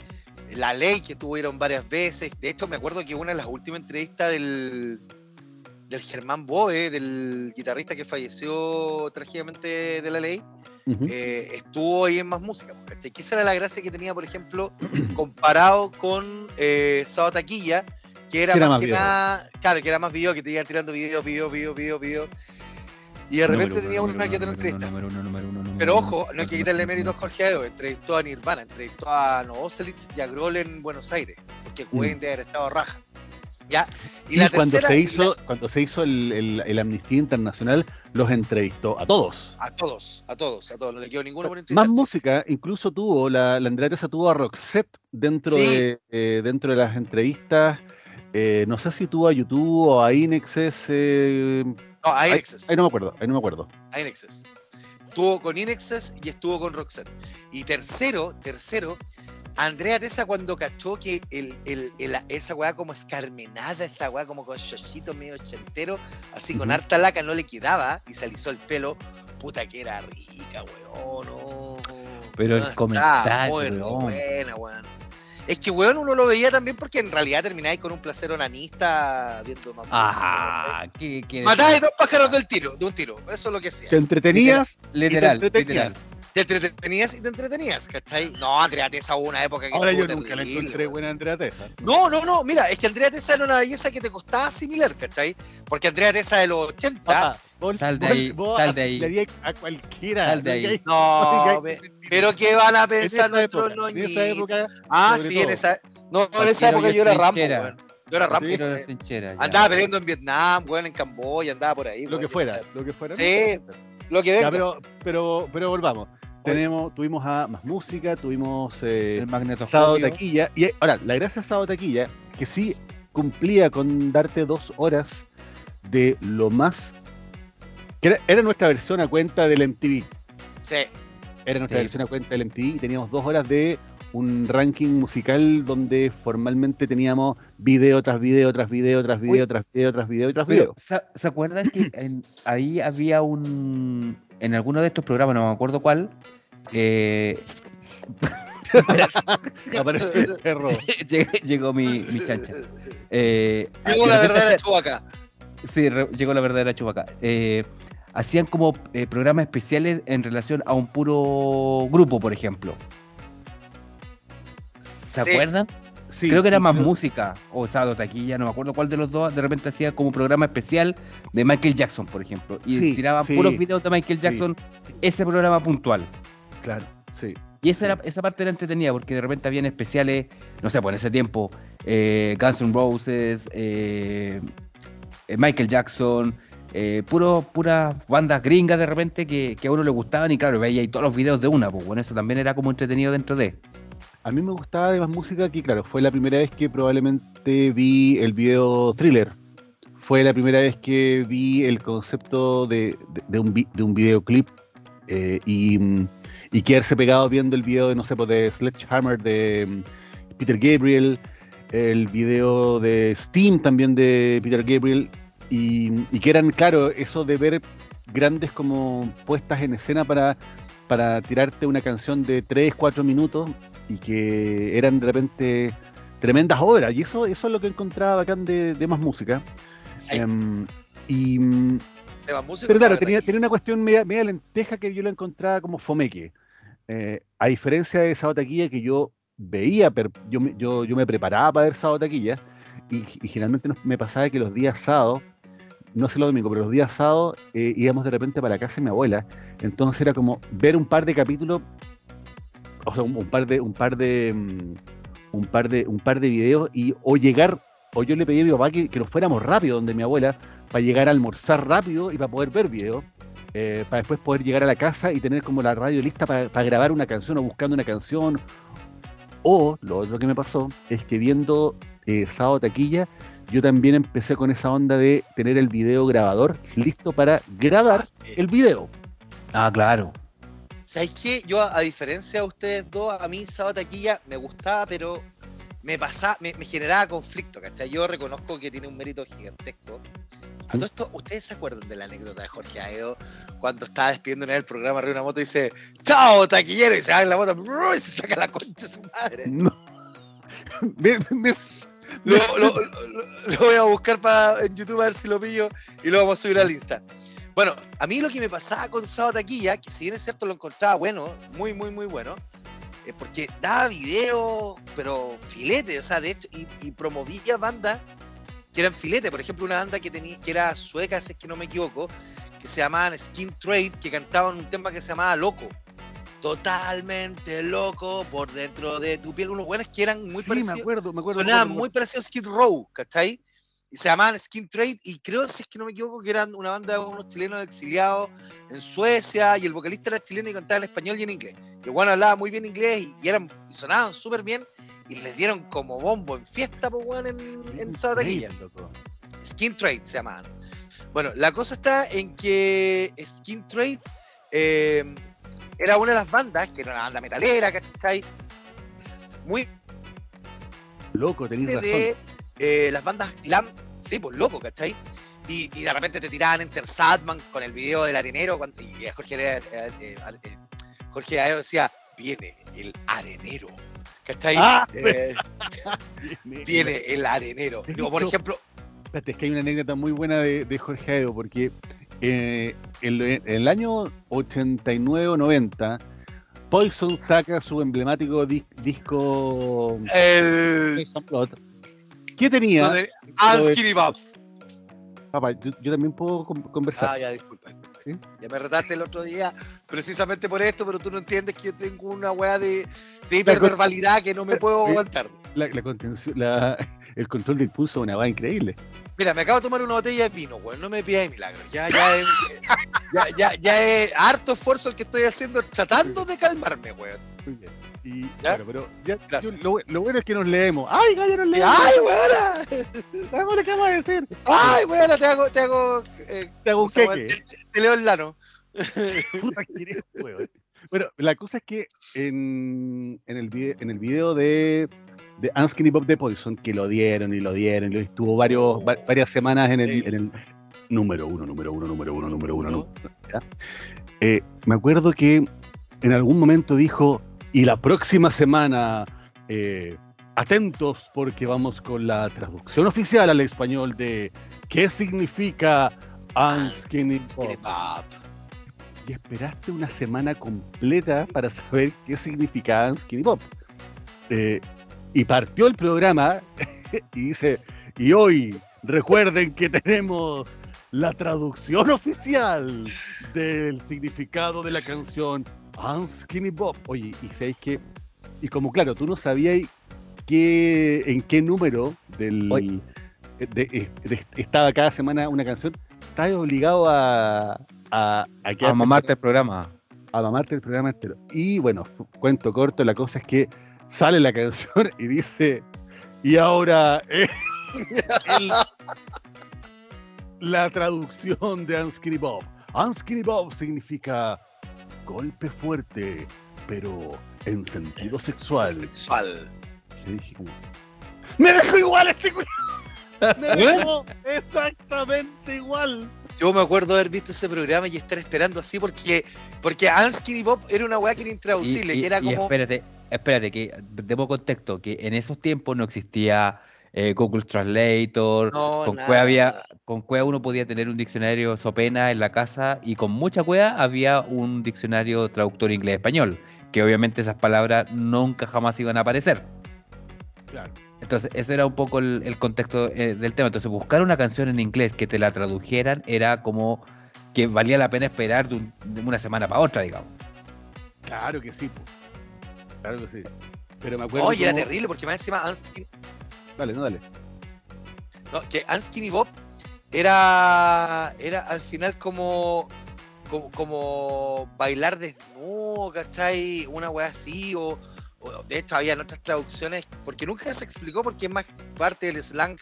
La Ley, que tuvieron varias veces. De hecho, me acuerdo que una de las últimas entrevistas del, del Germán Boe, del guitarrista que falleció trágicamente de La Ley, eh, estuvo ahí en más música, pues, ¿cachai? Que esa era la gracia que tenía, por ejemplo, comparado con eh, Sábado Taquilla, que era, Que era más más que video. nada, claro, que era más video, que te iban tirando video, video, video, video, video. Y de repente tenía una que otra entrevista. Pero ojo, no hay que quitarle mérito a Jorge Aedo, entrevistó a Nirvana, entrevistó a Novoselic y a Grohl en Buenos Aires, porque Cobain debe haber estado raja. ¿Ya? Y, cuando se hizo, cuando se hizo el, el, el Amnistía Internacional, los entrevistó a todos. A todos, a todos, a todos, no le quedó ninguno por Más música, incluso tuvo, la, la Andrea tuvo a Roxette dentro, Sí. de, eh, dentro de las entrevistas. eh, no sé si tuvo a YouTube o a Inexes. eh, No, a ahí, Inexes. ahí no me acuerdo, ahí no me acuerdo. a Inexes. Estuvo con Inexes y estuvo con Roxette. Y tercero, tercero, Andrea Tesa cuando cachó que el, el- el- esa weá como escarmenada, esta weá como con chochito medio ochentero, así con harta laca no le quedaba y se alisó el pelo, puta que era rica, weón. no. Pero el No, comentario, muy weón. buena, weón. Es que, weón, uno lo veía también porque en realidad termináis con un placer onanista viendo más música, Ajá, ¿qué, qué Matáis dos pájaros del tiro, de un tiro. Eso es lo que hacía. Te entretenías Literal, y te entretenías. literal. Te entretenías y te entretenías, ¿cachai? No, Andrea Tesa hubo una época que Ahora yo nunca la terrible, encontré weón. buena Andrea Tesa. No, no, no, mira, es que Andrea Tesa era una belleza que te costaba asimilar, ¿cachai? Porque Andrea Tesa de los 80, Papá, vos- Sal de vos- ahí, vos sal de ahí. a cualquiera. Sal de ahí. no, pero ¿qué van a En pensar nuestros época, en esa noñitos? época, Ah, sí, en esa, no, en esa época yo era Rambo, weón. Yo era Rambo, la. Andaba peleando en Vietnam, weón, en Camboya, andaba por ahí. lo que fuera, o sea, lo que fuera. Sí, Lo que Ya, venga. pero, pero, pero volvamos. Tenemos, tuvimos a más música, tuvimos eh, El. Sábado Taquilla. Y eh, ahora, la gracia de Sábado Taquilla, que sí cumplía con darte dos horas de lo más. que era, era nuestra versión a cuenta del MTV. Sí. Era nuestra Sí. versión a cuenta del MTV y teníamos dos horas de un ranking musical donde formalmente teníamos video tras video, tras video, tras video, Uy. tras video, tras video, tras video. ¿se, se acuerdan que en- ahí había un. En alguno de estos programas, no me acuerdo cuál. eh, Aparece el perro. llegó, llegó mi, mi chancha. Eh, Llegó la verdadera chubaca. Sí, re- llegó la verdadera chubaca. Eh, hacían como eh, programas especiales en relación a un puro grupo, por ejemplo. ¿Se Sí. acuerdan? Sí, creo que era más creo- música o sábado taquilla, no me acuerdo cuál de los dos. De repente hacía como programa especial de Michael Jackson, por ejemplo. Y Sí, tiraban sí, puros videos de Michael. Jackson, ese programa puntual. Claro, sí. Y esa, era, esa parte era entretenida porque de repente habían especiales, no sé, pues en ese tiempo, eh, Guns N' Roses, eh, eh, Michael Jackson, eh, puro, puras bandas gringas de repente que, que a uno le gustaban y claro, veía ahí todos los videos de una, pues bueno, eso también era como entretenido dentro de. A mí me gustaba además música que, claro, fue la primera vez que probablemente vi el video thriller. Fue la primera vez que vi el concepto de, de- un, de un videoclip eh, y, y quedarse pegado viendo el video de, no sé, pues, de Sledgehammer de mm, Peter Gabriel, el video de Steam también de Peter Gabriel, y, y que eran, claro, eso de ver grandes como puestas en escena para, para tirarte una canción de 3, 4 minutos y que eran de repente tremendas obras. Y eso, eso es lo que encontraba bacán de, de más música. Sí, Em, y, temas músicos, pero claro, tenía, tenía una cuestión media, media lenteja que yo la encontraba como fomeque. Eh, a diferencia de Sábado Taquilla, que yo veía, per- yo, me- yo, yo me preparaba para ver Sábado Taquilla, y, y generalmente nos- me pasaba que los días sábados, no sé los domingos, pero los días sábados eh, íbamos de repente para la casa de mi abuela. Entonces era como ver un par de capítulos, o sea, un, un par de, un par de, mm, un par de, un par de videos y o llegar, o yo le pedí a mi papá que, que nos fuéramos rápido donde mi abuela para llegar a almorzar rápido y para poder ver video, eh, para después poder llegar a la casa y tener como la radio lista para, para grabar una canción o buscando una canción. O lo otro que me pasó es que viendo eh, Sábado Taquilla, yo también empecé con esa onda de tener el video grabador listo para grabar Ah, el video. Ah, claro. ¿Sabes qué? Yo, a diferencia de ustedes dos, a mí Sábado Taquilla me gustaba, pero me pasaba, me, me generaba conflicto, ¿cachai? Yo reconozco que tiene un mérito gigantesco. A todo esto, ¿ustedes se acuerdan de la anécdota de Jorge Aedo cuando estaba despidiendo en el programa arriba de una moto y dice, ¡Chao, taquillero! Y se va en la moto y se saca la concha de su madre. No. Me- me- Lo, lo- lo- lo voy a buscar para, en YouTube a ver si lo pillo y lo vamos a subir al Insta. Bueno, a mí lo que me pasaba con Sábado Taquilla, que si bien es cierto lo encontraba bueno, muy, muy, muy bueno, es porque daba video, pero filete, o sea, de hecho, y, y promovía bandas que eran filete. Por ejemplo, una banda que, tenía, que era sueca, si es que no me equivoco, que se llamaban Skin Trade, que cantaban un tema que se llamaba Loco. Totalmente loco por dentro de tu piel. Unos buenos que eran muy sí, me parecidos. acuerdo, me acuerdo. me Sonaban acuerdo, muy parecidos a Skid Row, ¿cachai? Y se llamaban Skin Trade, y creo, si es que no me equivoco, que eran una banda de unos chilenos exiliados en Suecia, y el vocalista era chileno y cantaba en español y en inglés. Y el hablaba muy bien inglés y, y eran, y sonaban súper bien, y les dieron como bombo en fiesta, pues, weón, en, en Taquilla. Skin Trade se llamaban. Bueno, la cosa está en que Skin Trade eh, era una de las bandas, que era una banda metalera, ¿cachai? Muy Loco, tenéis razón. Eh, las bandas glam, sí, pues loco, ¿cachai? Y, y de repente te tiraban Enter Sadman con el video del arenero, cuando, y Jorge, eh, eh, eh, Jorge Aedo decía, viene el arenero, ¿cachai? Ah, Eh, viene el arenero. Digo, por ejemplo, es que hay una anécdota muy buena de, de Jorge Aedo, porque eh, en, el año 89 o 90, Poison saca su emblemático dis- disco el... Poison Blood. ¿Qué tenía? de- Bob. Papá, yo, yo también puedo con- conversar. Ah, ya, disculpa. disculpa. ¿Sí? Ya me retaste el otro día precisamente por esto, pero tú no entiendes que yo tengo una weá de, de hiperverbalidad que no me puedo aguantar. La, la contención, la- el control del pulso es una va increíble. Mira, me acabo de tomar una botella de vino, weón. No me pidáis milagros. Ya, ya, es, ya, ya, ya es harto esfuerzo el que estoy haciendo tratando de calmarme, weón. Muy bien. Y, ¿Ya? claro, pero ya, Gracias. yo- lo, lo bueno es que nos leemos. ¡Ay, gallo, nos leemos! ¡Ay, weona! ¿Sabes lo que vamos a decir? ¡Ay, weona! Te hago, te hago, eh, Te hago un queque. te, te leo el lano. Puta, ¿quién es, weón? Bueno, la cosa es que en, en, el, video, en el video de, de Unskinny Bob de Poison, que lo dieron y lo dieron, y estuvo varios, va- varias semanas en el, en el número uno, número uno, número uno, número uno, uno. Eh, me acuerdo que en algún momento dijo, y la próxima semana, eh, atentos porque vamos con la traducción oficial al español de qué significa Unskinny Bob Bob. y esperaste una semana completa para saber qué significaba Skinny Pop. Eh, y partió el programa y dice, y hoy recuerden que tenemos la traducción oficial del significado de la canción Unskinny Bob. Oye, y sabéis que, y como claro, tú no sabías qué, en qué número del, de- de- estaba cada semana una canción, estás obligado a, a, a, mamarte el programa. a mamarte el programa entero. Y bueno, cuento corto, la cosa es que sale la canción y dice, y ahora eh, el- la traducción de Unskinny Bob. Unskinny Bob significa golpe fuerte, pero en sentido sexual. Sexual. Yo dije como, ¡Me dejó igual este culo! ¡Me dejó exactamente igual! Yo me acuerdo haber visto ese programa y estar esperando así porque porque Anskin Bob era una weá que era intraducible, Y- y- que era y como. espérate, espérate, que demos contexto, que en esos tiempos no existía eh, Google Translator, No, con nada, Cueva había, nada. con Cueva uno podía tener un diccionario Sopena en la casa y con mucha Cueva había un diccionario traductor inglés-español, que obviamente esas palabras nunca jamás iban a aparecer. Claro. Entonces, ese era un poco el, el contexto eh, del tema. Entonces, buscar una canción en inglés que te la tradujeran era como que valía la pena esperar de, un- de una semana para otra, digamos. Claro que sí, po. claro que sí. Pero me acuerdo. Oye, era terrible porque más encima Anskin, Dale, no, dale. no, que Anskin Bob era, era al final como, como, como bailar desnudo, ¿cachai? Una weá así, o, de hecho había otras traducciones, porque nunca se explicó porque es más parte del slang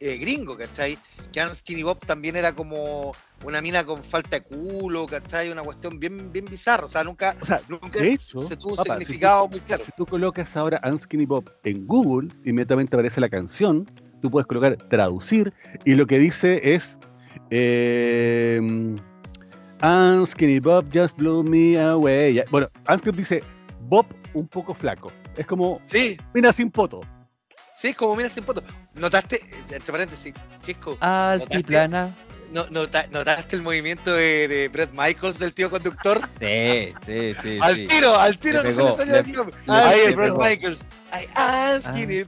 eh, gringo, ¿cachai? Que Anskin Bob también era como una mina con falta de culo, ¿cachai? Una cuestión bien, bien bizarra, o sea, nunca, O sea, nunca hecho, se tuvo un si significado tú- muy claro. Si tú colocas ahora Unskinny Bob en Google, inmediatamente aparece la canción, tú puedes colocar traducir y lo que dice es eh, Unskinny Bob just blew me away. Bueno, Unskinny dice Bob un poco flaco. Es como Sí, mina sin poto. Sí, es como mira sin foto. Notaste, entre paréntesis, Chisco, Altiplana. No, nota- ¿notaste el movimiento de, de Brett Michaels del tío conductor? Sí, sí, sí. al sí. tiro, al tiro Le no se le pegó, salió el tío. Ahí el Brett pegó. Michaels. Ay, ah, skinny.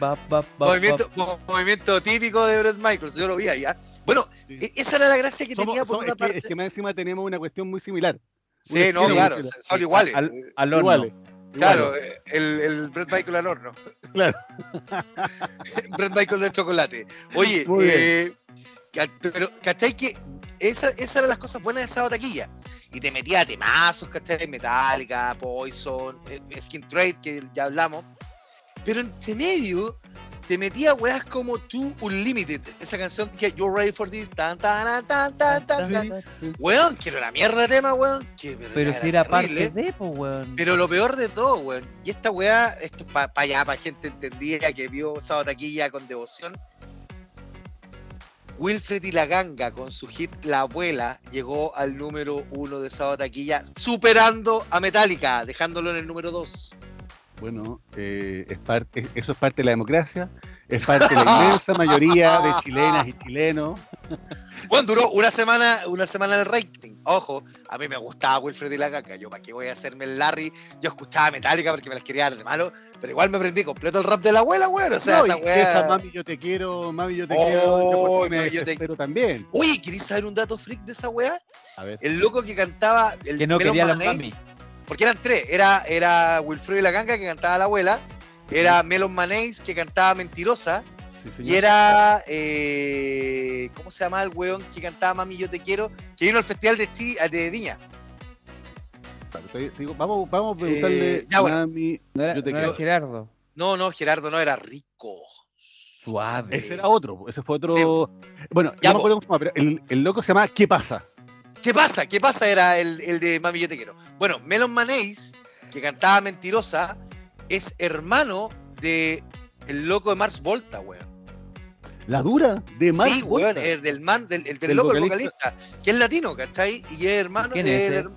Ah, bap, Movimiento, típico de Brett Michaels, yo lo vi allá. Bueno, Sí. e- esa era la gracia que Somos- tenía por somos- una es, que, parte. es que más encima tenemos una cuestión muy similar. sí, no, claro, son iguales. Al, Eh, al horno. Iguales. Claro, eh, el, el Brett Michael al horno. Claro. Brett Michael de chocolate. Oye, eh, pero ¿cachai que esa- esas eran las cosas buenas de esa taquilla? Y te metía temazos, ¿cachai? Metallica, Poison, eh, Skin Trade, que ya hablamos. Pero entre medio te metía weas como Too Unlimited, esa canción que You're Ready for This, tan tan tan tan tan tan. Weón, que era una mierda de tema, weón. Que, Pero si era terrible. parte de, pues, weón. Pero lo peor de todo, weón, y esta weá, esto es para allá, para gente entendida que vio Sábado Taquilla con devoción. Wilfred y la ganga con su hit La Abuela llegó al número uno de Sábado Taquilla, superando a Metallica, dejándolo en el número dos. Bueno, eh, es- eso es parte de la democracia, es parte de la inmensa mayoría de chilenas y chilenos. Bueno, duró una semana, una semana el rating. Ojo, a mí me gustaba Wilfred y la ganga. Yo, ¿para qué voy a hacerme el Larry? Yo escuchaba Metallica porque me las quería dar de malo, pero igual me aprendí completo el rap de la abuela, weón. O sea, No, esa weá. esa mami yo te quiero, mami yo te Oh, quiero, yo mami, yo te- desespero también. Oye, ¿queréis saber un dato freak de esa weá? A ver, El loco que cantaba. El Que no Melon quería Mayonnaise, mami. Porque eran tres. Era, era Wilfredo y la ganga que cantaba la abuela. Era Melon Mayonnaise que cantaba Mentirosa. Sí, Y era. eh, ¿Cómo se llama el weón que cantaba Mami Yo Te Quiero? Que vino al festival de, Chi- de Viña. Claro, te- te digo, vamos, vamos a preguntarle Eh, ya, bueno. mami. No era, Yo te no era. Gerardo. No, no, Gerardo no era rico. Suave. Ese era otro, ese fue otro. Sí. Bueno, Ya, no me acuerdo cómo se llama, pero el, el loco se llama ¿Qué pasa? ¿Qué pasa? ¿Qué pasa? Era el, el de Mami Yo Te Quiero. Bueno, Melon Mayonnaise, que cantaba Mentirosa, es hermano de el loco de Mars Volta, weón. La dura de Mark sí, weón, Volta. el del man, del, el del Del loco, el vocalista. vocalista, que es latino, ¿cachai? Y es hermano ¿Quién es del ese?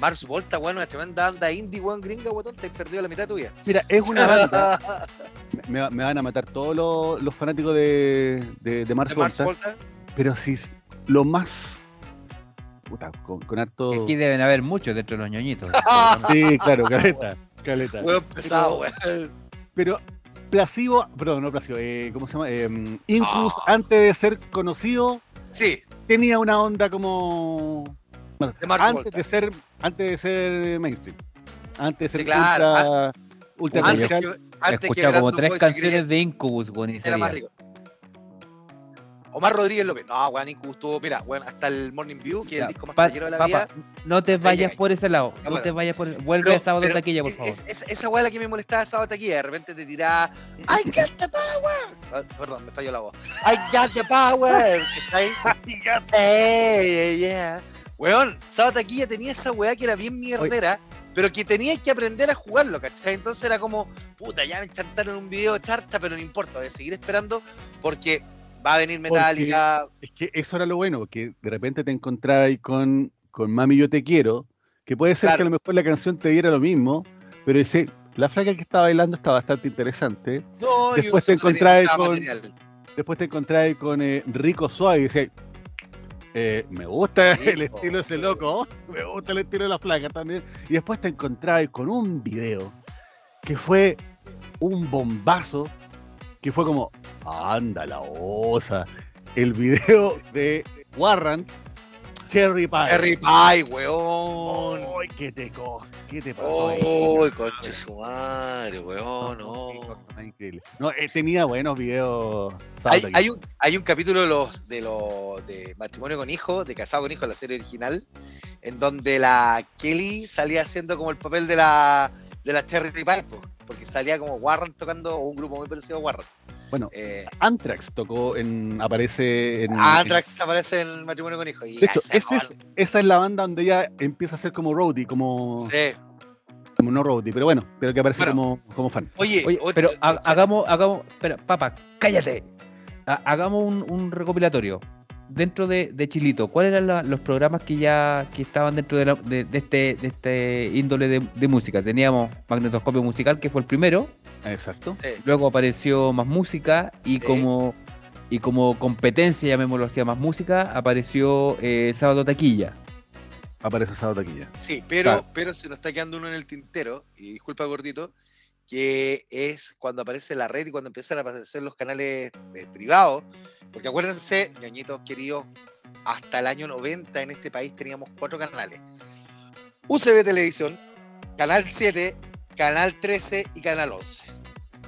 Mars Volta, weón, una tremenda banda indie, weón, gringa, weón, te has perdido la mitad tuya. Mira, es una banda. me, me van a matar todos los, los fanáticos de, de, de Mars de Mars Volta, Volta. pero sí, lo más. Puta, con, con harto. Que Aquí deben haber muchos dentro de los ñoñitos. Sí, claro, caleta. caleta. Weón pesado, weón. Pero Placebo, perdón, no Placebo, eh, ¿cómo se llama? Eh, Inclus, Ah. antes de ser conocido, Sí, tenía una onda como. Bueno, De antes Volta. de ser antes de ser mainstream. Antes de Sí, ser claro, ultra, ultra antes comercial. que, antes escuchado como tres canciones de Incubus, ese era más rico. Omar Rodríguez López. No, weón, Incubus tuvo, mira, weón, hasta el Morning View, que es el disco más de la papá, vida. no te vayas por ese lado. No te vayas por Vuelve a sábado taquilla, por favor. es- esa, esa weá la que me molestaba sábado taquilla, de repente te tiraba I got the power. Perdón, me falló la voz. I got the power. ¿Está ahí? Hey, yeah. Weón, sábado taquilla tenía esa weá que era bien mierdera, pero que tenías que aprender a jugarlo, ¿cachai? Entonces era como, puta, ya me chantaron un video de charta, pero no importa, voy a seguir esperando porque va a venir Metallica. Es que eso era lo bueno, que de repente te encontrabas con, con Mami Yo Te Quiero, que puede ser Claro. que a lo mejor la canción te diera lo mismo, pero dice, la flaca que está bailando está bastante interesante. No, Después te necesitaba con-. Después te encontrabas con eh, Rico Suave y decías, eh, me gusta el estilo de ese loco, me gusta el estilo de la flaca también. Y después te encontrabas con un video que fue un bombazo, que fue como, anda la osa, el video de Warrant, Cherry Pie. Harry Pie, weón. ¡Ay, qué te ¿Qué te pasó? Oh, conche su madre, weón, Qué no. cosa más increíble. No, eh, tenía buenos videos. Hay, hay un, hay un capítulo de los de los de matrimonio con hijo, de casado con hijo, la serie original, en donde la Kelly salía haciendo como el papel de la de la Cherry Pie, po, porque salía como Warren tocando, o un grupo muy parecido a Warren. Bueno, Eh, Anthrax tocó en. aparece en. Anthrax aparece en el matrimonio con hijo. Y en- de hecho, esa ese es- esa es la banda donde ella empieza a ser como roadie, como. Sí. como no roadie, pero bueno, pero que aparece Bueno. como, como fan. Oye, Oye, otro- pero ha- otro- hagamos, hagamos, espera, papá, cállate. Ha- hagamos un, un recopilatorio. Dentro de, de Chilito, ¿cuáles eran la- los programas que ya que estaban dentro de, la- de- de este, de este índole de, de música? Teníamos Magnetoscopio Musical, que fue el primero. Exacto. sí. Luego apareció Más Música. Y Sí. como y como competencia, llamémoslo así, Más Música, apareció eh, Sábado Taquilla. Aparece esa taquilla. Sí, pero, Claro. pero se nos está quedando uno en el tintero, y disculpa gordito, que es cuando aparece la red y cuando empiezan a aparecer los canales eh, privados, porque acuérdense, ñoñitos queridos, hasta el año 90 en este país teníamos cuatro canales. UCB Televisión, Canal 7, Canal 13 y Canal 11. O sea,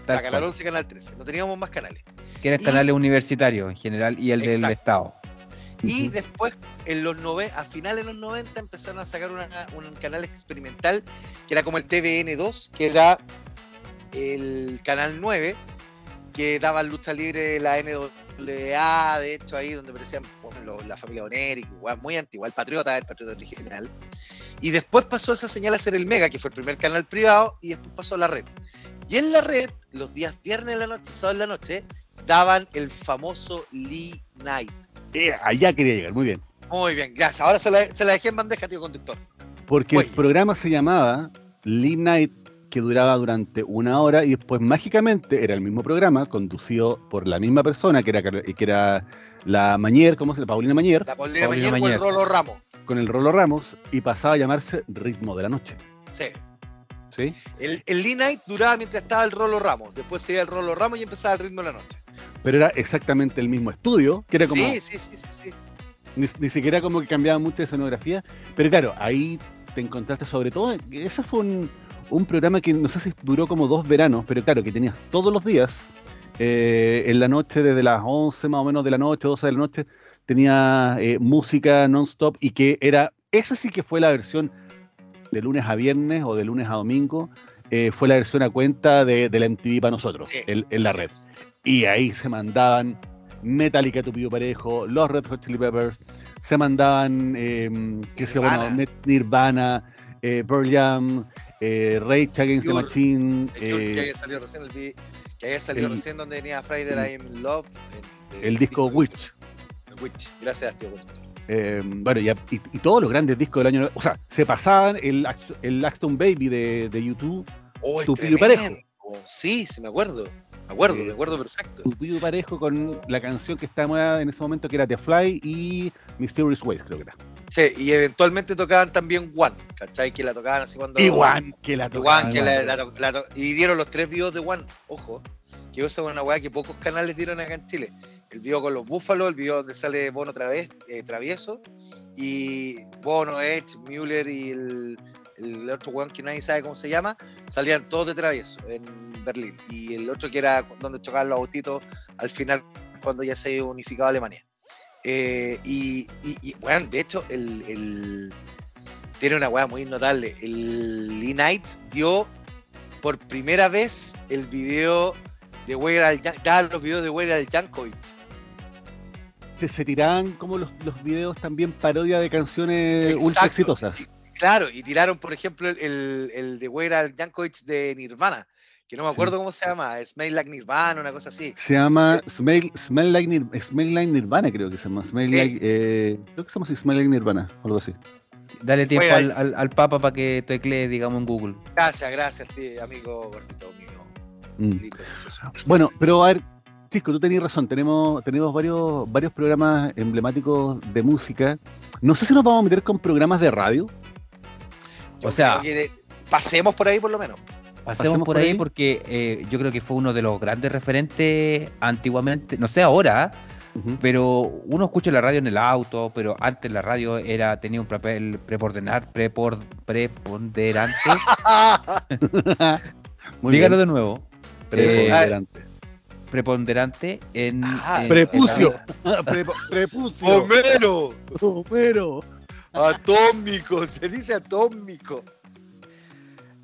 Tal Canal cual, 11 y Canal 13. No teníamos más canales. que eran y- canales universitarios en general y el del. Estado. Y después, en los nove- a finales de los 90, empezaron a sacar una- un canal experimental que era como el TVN2, que era el canal 9, que daba lucha libre la NWA, de hecho, ahí donde aparecían bueno, la familia Oneric, weá, muy antigua, el Patriota, el Patriota original. Y después pasó esa señal a ser el Mega, que fue el primer canal privado, y después pasó a la red. Y en la red, los días viernes en la noche, sábado en la noche, daban el famoso Lee Night. Eh, allá quería llegar, muy bien. Muy bien, gracias. Ahora se la, se la dejé en bandeja, tío conductor. Porque Oye. el programa se llamaba Lee Night, que duraba durante una hora y después mágicamente era el mismo programa, conducido por la misma persona, que era, que era la Mañer, ¿cómo se llama? Paulina Mañer, La Paulina Paulina Mañer con el. Rolo Ramos. con el Rolo Ramos, y pasaba a llamarse Ritmo de la Noche. Sí. ¿sí? El, el Lee Night duraba mientras estaba el Rolo Ramos. Después se iba el Rolo Ramos y empezaba el ritmo de la noche. Pero era exactamente el mismo estudio, que era como, Sí, sí, sí, sí, sí. ni, ni siquiera como que cambiaba mucho de escenografía, pero claro, ahí te encontraste sobre todo, ese fue un, un programa que no sé si duró como dos veranos, pero claro, que tenías todos los días, eh, en la noche, desde las 11 más o menos de la noche, 12 de la noche, tenía eh, música non-stop y que era, esa sí que fue la versión de lunes a viernes o de lunes a domingo, eh, fue la versión a cuenta de, de la MTV para nosotros, Sí, en, en la red. es. Y ahí se mandaban Metallica Tupido Parejo, los Red Hot Chili Peppers, se mandaban, eh, qué sé yo, bueno, Nirvana, eh, Pearl Jam, eh, Rage Against the Machine, que- que eh, haya salido recién el que haya salido el- recién donde venía Friday I'm in Love. el, el disco Witch. Witch. Gracias, tío conductor. eh, bueno, y, a- y- y todos los grandes discos del año. O sea, se pasaban el, el Acton Baby de, de YouTube, Oh, Tupido. Parejo. Sí, sí, me acuerdo. Me acuerdo, Eh, me acuerdo perfecto. Tupido Parejo con la canción que estaba en ese momento que era The Fly y Mysterious Ways, creo que era. Sí, y eventualmente tocaban también Juan, ¿cachai? Que la tocaban así cuando. Y One, que la tocaban. Que la, la, y dieron los tres videos de Juan, ojo. Que esa es una weá que pocos canales dieron acá en Chile. El video con los búfalos, el video donde sale Bono otra vez, eh, travieso. Y Bono, Edge, Müller y el, otro weón que nadie sabe cómo se llama, salían todos de travieso en Berlín. Y el otro que era donde chocaban los autitos al final cuando ya se unificaba Alemania. Eh, y, y, y, bueno, de hecho, el, tiene una weá muy notable. El Lee Knights dio por primera vez el video de Where al da los videos de Where al Jankovic. Se tiraban como los, los, videos también parodia de canciones ultra exitosas. Claro, y tiraron, por ejemplo, el, el, de Where al Jankovic de Nirvana, que no me acuerdo cómo se llama, Smell Like Nirvana, una cosa así. Se llama Smell, Smell, like, Nir, Smell like, Nirvana, creo que se llama. Smell like, eh, creo que se llama Smell Like Nirvana, o algo así. Dale tiempo al, al, Papa para que teclee, digamos, en Google. Gracias, gracias, tío, amigo gordito mío. Mm. Bueno, pero a ver, Chico, tú tenías razón. Tenemos, tenemos varios, varios programas emblemáticos de música. No sé si nos vamos a meter con programas de radio. O sea, pasemos por ahí por lo menos. Pasemos, por, ahí, porque eh, yo creo que fue uno de los grandes referentes antiguamente, no sé ahora, pero uno escucha la radio en el auto, pero antes la radio era tenía un papel preponderante. Dígalo de nuevo. Eh, preponderante. Preponderante en, ah, prepucio. Prepucio. Homero. Homero. Atómico, se dice atómico.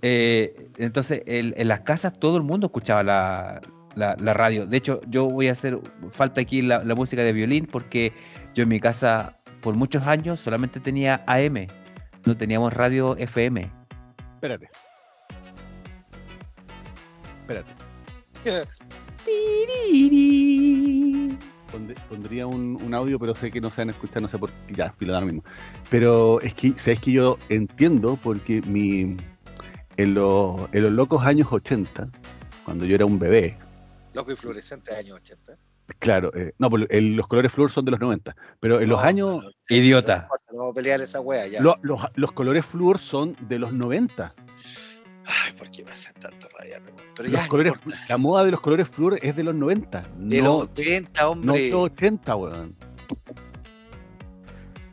Eh, entonces en las casas todo el mundo escuchaba la, radio. De hecho, yo voy a hacer falta aquí la, música de violín porque yo en mi casa por muchos años solamente tenía AM, no teníamos radio FM. Espérate. Espérate. pondría un, audio, pero sé que no se van a escuchar, no sé por qué, ya, pilo lo mismo. Pero es que, sabes que yo entiendo porque mi, en, los, en los locos años 80, cuando yo era un bebé. Loco y fluorescente años 80. Claro, eh, no, pues, el, los colores flúor son de los 90, pero en los años... No, idiota. vamos a pelear esa wea ya. Lo, los, los, colores flúor son de los 90. Ay, ¿por qué me hacen tanto rabia? Pero ya los la moda de los colores flúor es de los 90. De los 80, hombre. No de los 80, weón.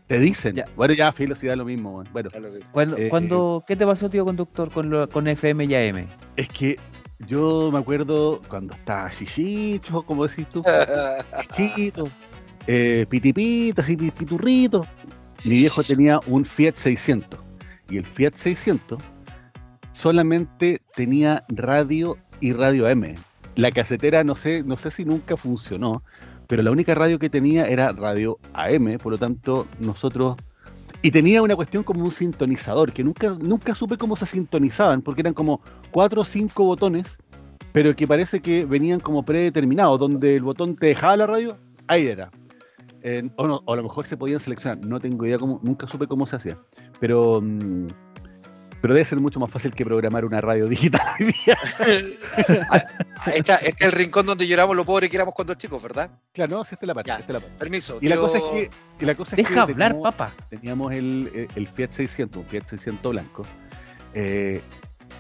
Te dicen. Bueno, ya filo, lo mismo, bueno. cuando, eh, eh, ¿Qué te pasó, tío conductor, con, lo, con FM y AM? Es que yo me acuerdo cuando estaba chichito, como decís tú, chichito, eh, pitipitas y piturritos. Mi viejo tenía un Fiat 600 y el Fiat 600 solamente tenía radio y radio M. La casetera no sé, no sé si nunca funcionó, pero la única radio que tenía era radio AM, por lo tanto nosotros... Y tenía una cuestión como un sintonizador, que nunca, nunca supe cómo se sintonizaban, porque eran como cuatro o cinco botones, pero que parece que venían como predeterminados, donde el botón te dejaba la radio, ahí era. O, no, a lo mejor se podían seleccionar, no tengo idea cómo, nunca supe cómo se hacía. Pero... Mm, pero debe ser mucho más fácil que programar una radio digital hoy día. Ah, este es el rincón donde lloramos lo pobre que éramos cuando chicos, ¿verdad? Claro, no, sí, esta es la parte. Esta la parte. Permiso. Y, la cosa es que, y la cosa es Deja que hablar, teníamos, papá. Teníamos el, eh, Fiat 600, un Fiat 600 blanco. Eh,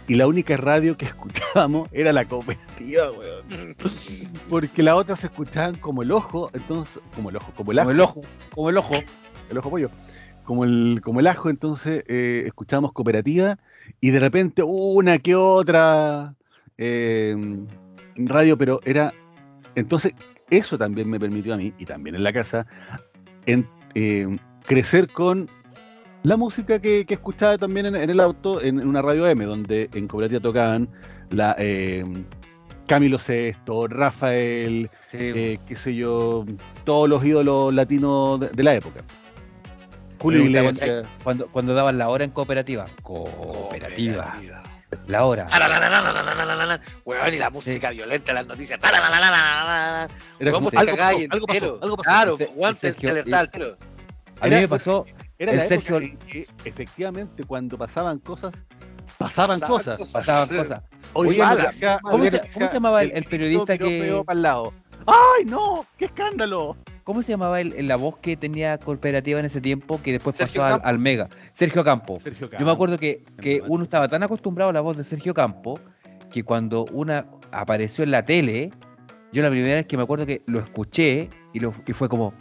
y la única radio que escuchábamos era la cooperativa, weón. Porque las otras se escuchaban como el ojo, entonces, como el ojo, como el ajo. Como el ojo, como el ojo. El ojo pollo como el, como el ajo, entonces eh, escuchábamos cooperativa y de repente una que otra eh, radio, pero era... Entonces eso también me permitió a mí, y también en la casa, en, eh, crecer con la música que, que escuchaba también en, el auto, en, una radio M, donde en cooperativa tocaban la... Eh, Camilo Sesto, Rafael, sí. Eh, qué sé yo, todos los ídolos latinos de la época. Julio Iglesias. Cuando, cuando daban la hora en cooperativa. Cooperativa. La hora. Weón, y la música sí. violenta, las noticias. Era como, algo, pasó, algo, pasó, algo pasó. Claro, weón, te alertaba al tiro. A mí me pasó. Era el la Sergio... época en que, efectivamente, cuando pasaban cosas, pasaban, pasaban cosas, cosas, Pasaban cosas. Oye, Oye mala, ¿cómo, se, ¿cómo, se, llamaba el, el periodista que. Para el lado ¡Ay, no! ¡Qué escándalo! ¿Cómo se llamaba el, el- la voz que tenía cooperativa en ese tiempo que después Sergio pasó al, Campo. al Mega? Sergio Campo. Sergio Yo me acuerdo que, que uno estaba tan acostumbrado a la voz de Sergio Campo que cuando una apareció en la tele, yo la primera vez que me acuerdo que lo escuché y, lo, y fue como,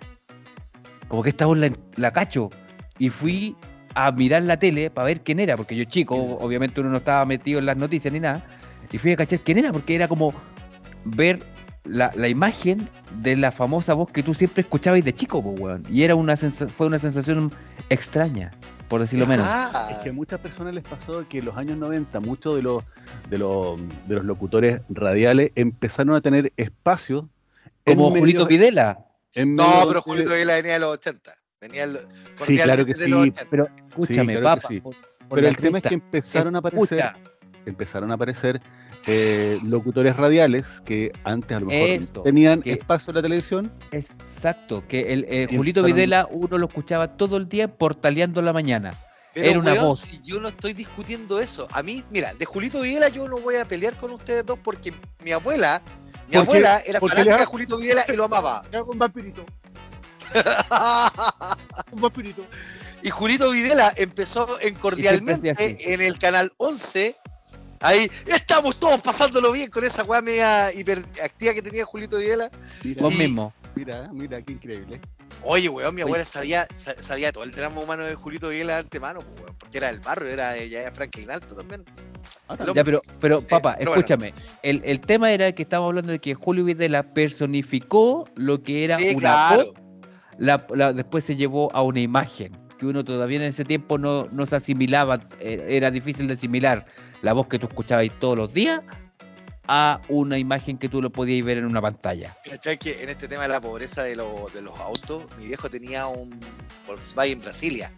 como que esta voz la, la cacho. Y fui a mirar la tele para ver quién era, porque yo chico, obviamente uno no estaba metido en las noticias ni nada, y fui a cachar quién era, porque era como ver la, la imagen de la famosa voz que tú siempre escuchabas de chico, po, weón. Y era una fue una sensación extraña, por decirlo menos. Ah, Es que a muchas personas les pasó que en los años 90 muchos de los, de los, de los locutores radiales empezaron a tener espacio Como medio Julito de- Videla. no, medio pero Julito Vela venía de los 80. Venía el- Sí, claro que sí, los 80. Pero escúchame, claro que papá. sí. por- por Pero el tema es que empezaron a aparecer, Escucha, empezaron a aparecer eh, locutores radiales que antes a lo mejor tenían que- espacio en la televisión. exacto, que el eh, Julito Videla uno lo escuchaba todo el día portaleando la mañana. Pero, era una weón, voz. si yo no estoy discutiendo eso. A mí, mira, de Julito Videla yo no voy a pelear con ustedes dos porque mi abuela, mi Porque- abuela era fanática de Julito Videla y lo amaba. Un vampirito, un vampirito. y Julito Videla empezó en Cordialmente en el canal 11. Ahí estamos todos pasándolo bien con esa weá media hiperactiva que tenía Julito Videla. Mira, Vos Y- mismo. mira, mira, qué increíble. Oye, weón, mi abuela sabía, sa- sabía todo el drama humano de Julito Videla de antemano, pues, weón, porque era del barrio, era ya era Franklin Alto también. Ah, Lo- Ya, pero, pero papá, pero bueno. escúchame. El, el tema era que estábamos hablando de que Julio Videla personificó lo que era sí, una claro. voz, la- la- después se llevó a una imagen, que uno todavía en ese tiempo no, no se asimilaba, eh, era difícil de asimilar la voz que tú escuchabas todos los días a una imagen que tú lo podías ver en una pantalla. ¿Cachai? Que en este tema de la pobreza de, lo- de los autos, mi viejo tenía un Volkswagen Brasilia,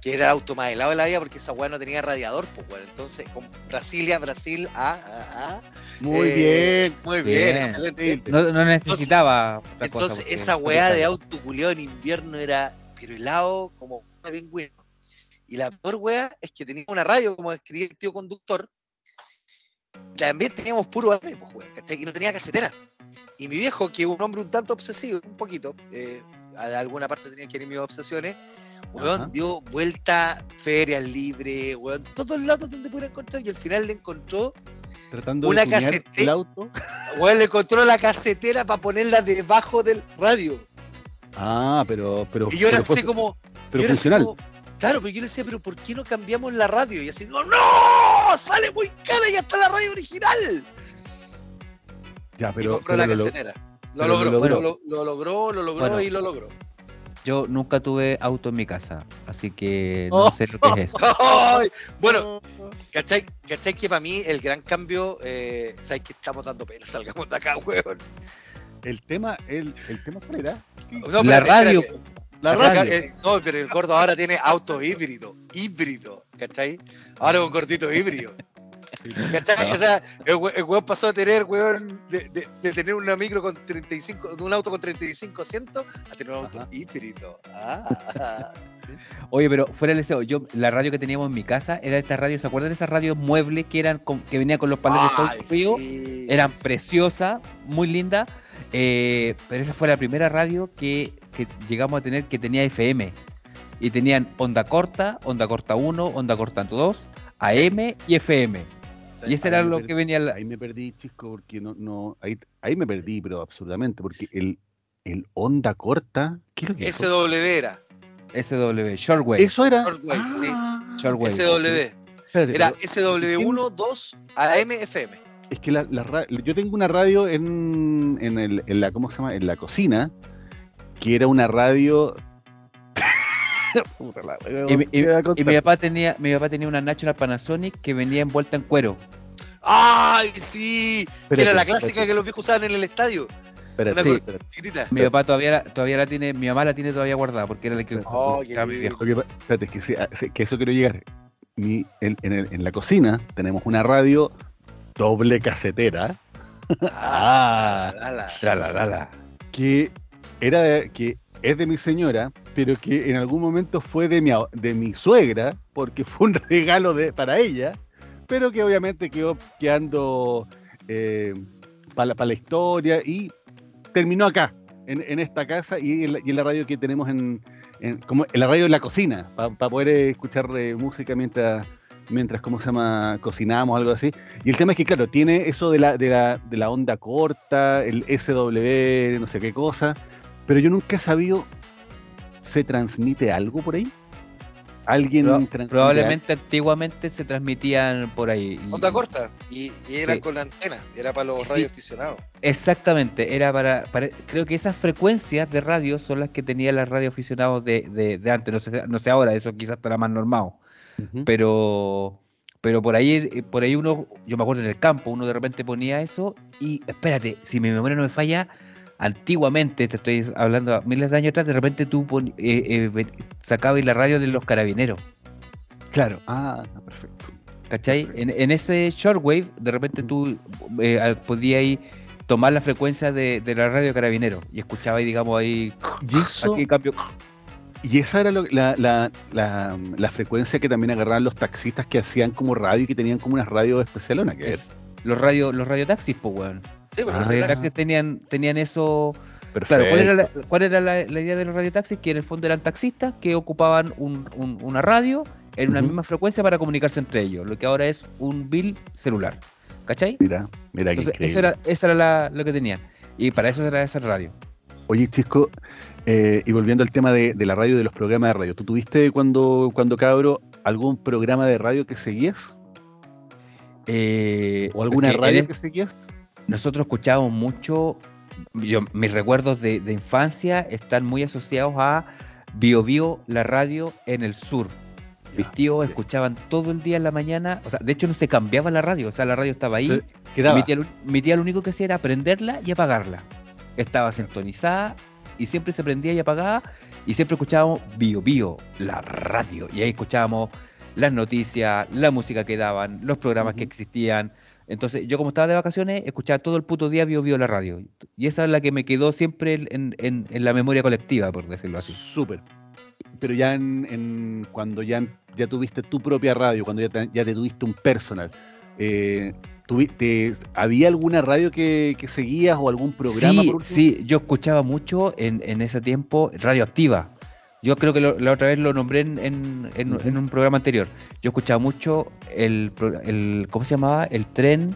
que era el auto más helado de la vida porque esa weá no tenía radiador, pues bueno. Entonces, con Brasilia, Brasil, ah, ah, ah. Muy Eh, bien. Muy bien, Bien. excelente. No, no necesitaba otra cosa. Entonces, esa weá de auto culiado en invierno era, pero helado como una pingüino. Y la peor weá es que tenía una radio, como escribía el tío conductor. También teníamos puro AM, pues, weá, ¿cachai? Y no tenía casetera. Y mi viejo, que es un hombre un tanto obsesivo, un poquito, eh, a de alguna parte tenía que ir mis obsesiones, weón, Ajá. dio vuelta, ferias libres, weón, todos lados donde pudiera encontrar, y al final le encontró Tratando Una de tunear casete- el auto. Weón, le encontró la casetera para ponerla debajo del radio. Ah, pero, pero, Y yo era pero, así como. pero funcional. como- claro, pero yo le decía, pero ¿por qué no cambiamos la radio? Y así, no, no, sale muy cara y hasta la radio original. Ya, y pero, compró pero la lo- casetera. Lo logró, lo, lo logró, lo logró Bueno. y lo logró. Yo nunca tuve auto en mi casa, así que Oh. no sé lo que es eso. Bueno, ¿cachai? ¿cachai? Que para mí el gran cambio, eh, ¿sabes que estamos dando pena? Salgamos de acá, weón. el tema, el, el tema cuál era? No, La radio. espérate. La La radio. Eh, no, pero el gordo ahora tiene auto híbrido, híbrido, ¿cachai? Ahora es un gordito híbrido. ¿Cachai? No. O sea, el, el weón pasó a tener, weón, de, de- de tener una micro con 35, un auto con 35 asientos a tener un auto híbrido. Ah, Oye, pero fuera del deseo, yo la radio que teníamos en mi casa era esta radio, ¿se acuerdan de esas radios muebles que eran con- que venían con los paneles todos sí, Eran sí, sí. preciosas, muy lindas, eh, pero esa fue la primera radio que, que llegamos a tener que tenía FM. Y tenían onda corta, onda corta 1, onda corta 2, AM y FM. Sí. Y ese Ahí era lo perdí- que venía la- Ahí me perdí, Chisco, porque no, no, ahí, ahí me perdí, pero absurdamente, porque el, el onda corta, ¿qué es? SW era. SW, Shortwave. Eso era. Shortwave, sí. Ah, Shortwave. SW. espérate, Era pero SW1, 2, AM, FM. es que la, la yo tengo una radio en, en, el, en la, ¿cómo se llama? En la cocina, que era una radio. Puta la wea, Y, mi- ¿qué voy a y- mi papá tenía, mi papá tenía una National Panasonic que venía envuelta en cuero. ¡Ay, sí! que Espérate, era la espérate, clásica que los viejos usaban en el estadio. espérate, Sí. espérate. Chiquitita. Mi papá todavía la, todavía la tiene, mi mamá la tiene todavía guardada porque era la que Oh, qué viejo. Que, espérate, es que, que eso quiero llegar. Mi- en, en el- en la cocina tenemos una radio doble casetera Ah, la, la, la, la. que era de- que es de mi señora, pero que en algún momento fue de mi, de mi suegra, porque fue un regalo de, para ella, pero que obviamente quedó quedando para la, la historia y terminó acá, en, en esta casa y en, la, radio que tenemos en, como en la radio de la cocina, para poder eh, escuchar eh, música mientras mientras, ¿cómo se llama? Cocinamos, algo así. Y el tema es que, claro, tiene eso de la, de la, de la onda corta, el SW, no sé qué cosa, pero yo nunca he sabido, ¿se transmite algo por ahí? alguien Pro- transmite probablemente antiguamente se transmitían por ahí. y- Onda corta. Y, y era Sí. con la antena. Era para los Sí. radioaficionados. Exactamente, era para, para- Creo que esas frecuencias de radio son las que tenían las radioaficionados de, de, de antes. No sé, no sé ahora, eso quizás estará más normado. Pero. Pero por ahí, por ahí uno, yo me acuerdo en el campo, uno de repente ponía eso y espérate, si mi memoria no me falla, antiguamente, te estoy hablando miles de años atrás, de repente tú eh, eh, sacabas la radio de los carabineros. Claro. Ah, perfecto. ¿Cachai? En, en ese shortwave, de repente tú eh, podías ahí tomar la frecuencia de, de la radio carabinero y escuchabas ahí, digamos, ahí. Y eso, Aquí cambio. y esa era lo- la, la, la, la frecuencia que también agarraban los taxistas que hacían como radio y que tenían como unas radios especialonas. Que es- los radio, los radiotaxis, pues, weón. Sí, pero Ah, Los los radio taxis- radiotaxis tenían, tenían eso. perfecto. Claro, ¿cuál era, la, cuál era la- la idea de los radiotaxis? Que en el fondo eran taxistas que ocupaban un- un- una radio en una misma frecuencia para comunicarse entre ellos, lo que ahora es un bill celular. ¿Cachai? Mira, mira qué Entonces, increíble. eso era, eso era la- lo que tenían. Y para eso era esa radio. Oye, Chisco, eh, y volviendo al tema de, de la radio y de los programas de radio, ¿tú tuviste cuando, cuando cabro algún programa de radio que seguías? Eh, ¿O alguna que radio que seguías? Nosotros escuchábamos mucho, yo, mis recuerdos de, de infancia están muy asociados a Bio Bio, la radio en el sur. Mis tíos escuchaban todo el día en la mañana, o sea, de hecho no se cambiaba la radio, o sea, la radio estaba ahí. Quedaba. Mi tía, lo- mi tía lo único que hacía era prenderla y apagarla. Estaba sintonizada y siempre se prendía y apagaba y siempre escuchábamos Bio Bio, la radio. Y ahí escuchábamos las noticias, la música que daban, los programas que existían. Entonces, yo como estaba de vacaciones, escuchaba todo el puto día Bio Bio la radio. Y esa es la que me quedó siempre en, en- en la memoria colectiva, por decirlo así. Súper. Pero ya en, en- cuando ya, ya tuviste tu propia radio, cuando ya te, ya te tuviste un personal, eh, tuviste, ¿había alguna radio que, que seguías o algún programa Sí, por sí, yo escuchaba mucho en, en ese tiempo Radioactiva. Yo creo que lo- la otra vez lo nombré en, en- en- un programa anterior. Yo escuchaba mucho el, el ¿cómo se llamaba? El tren.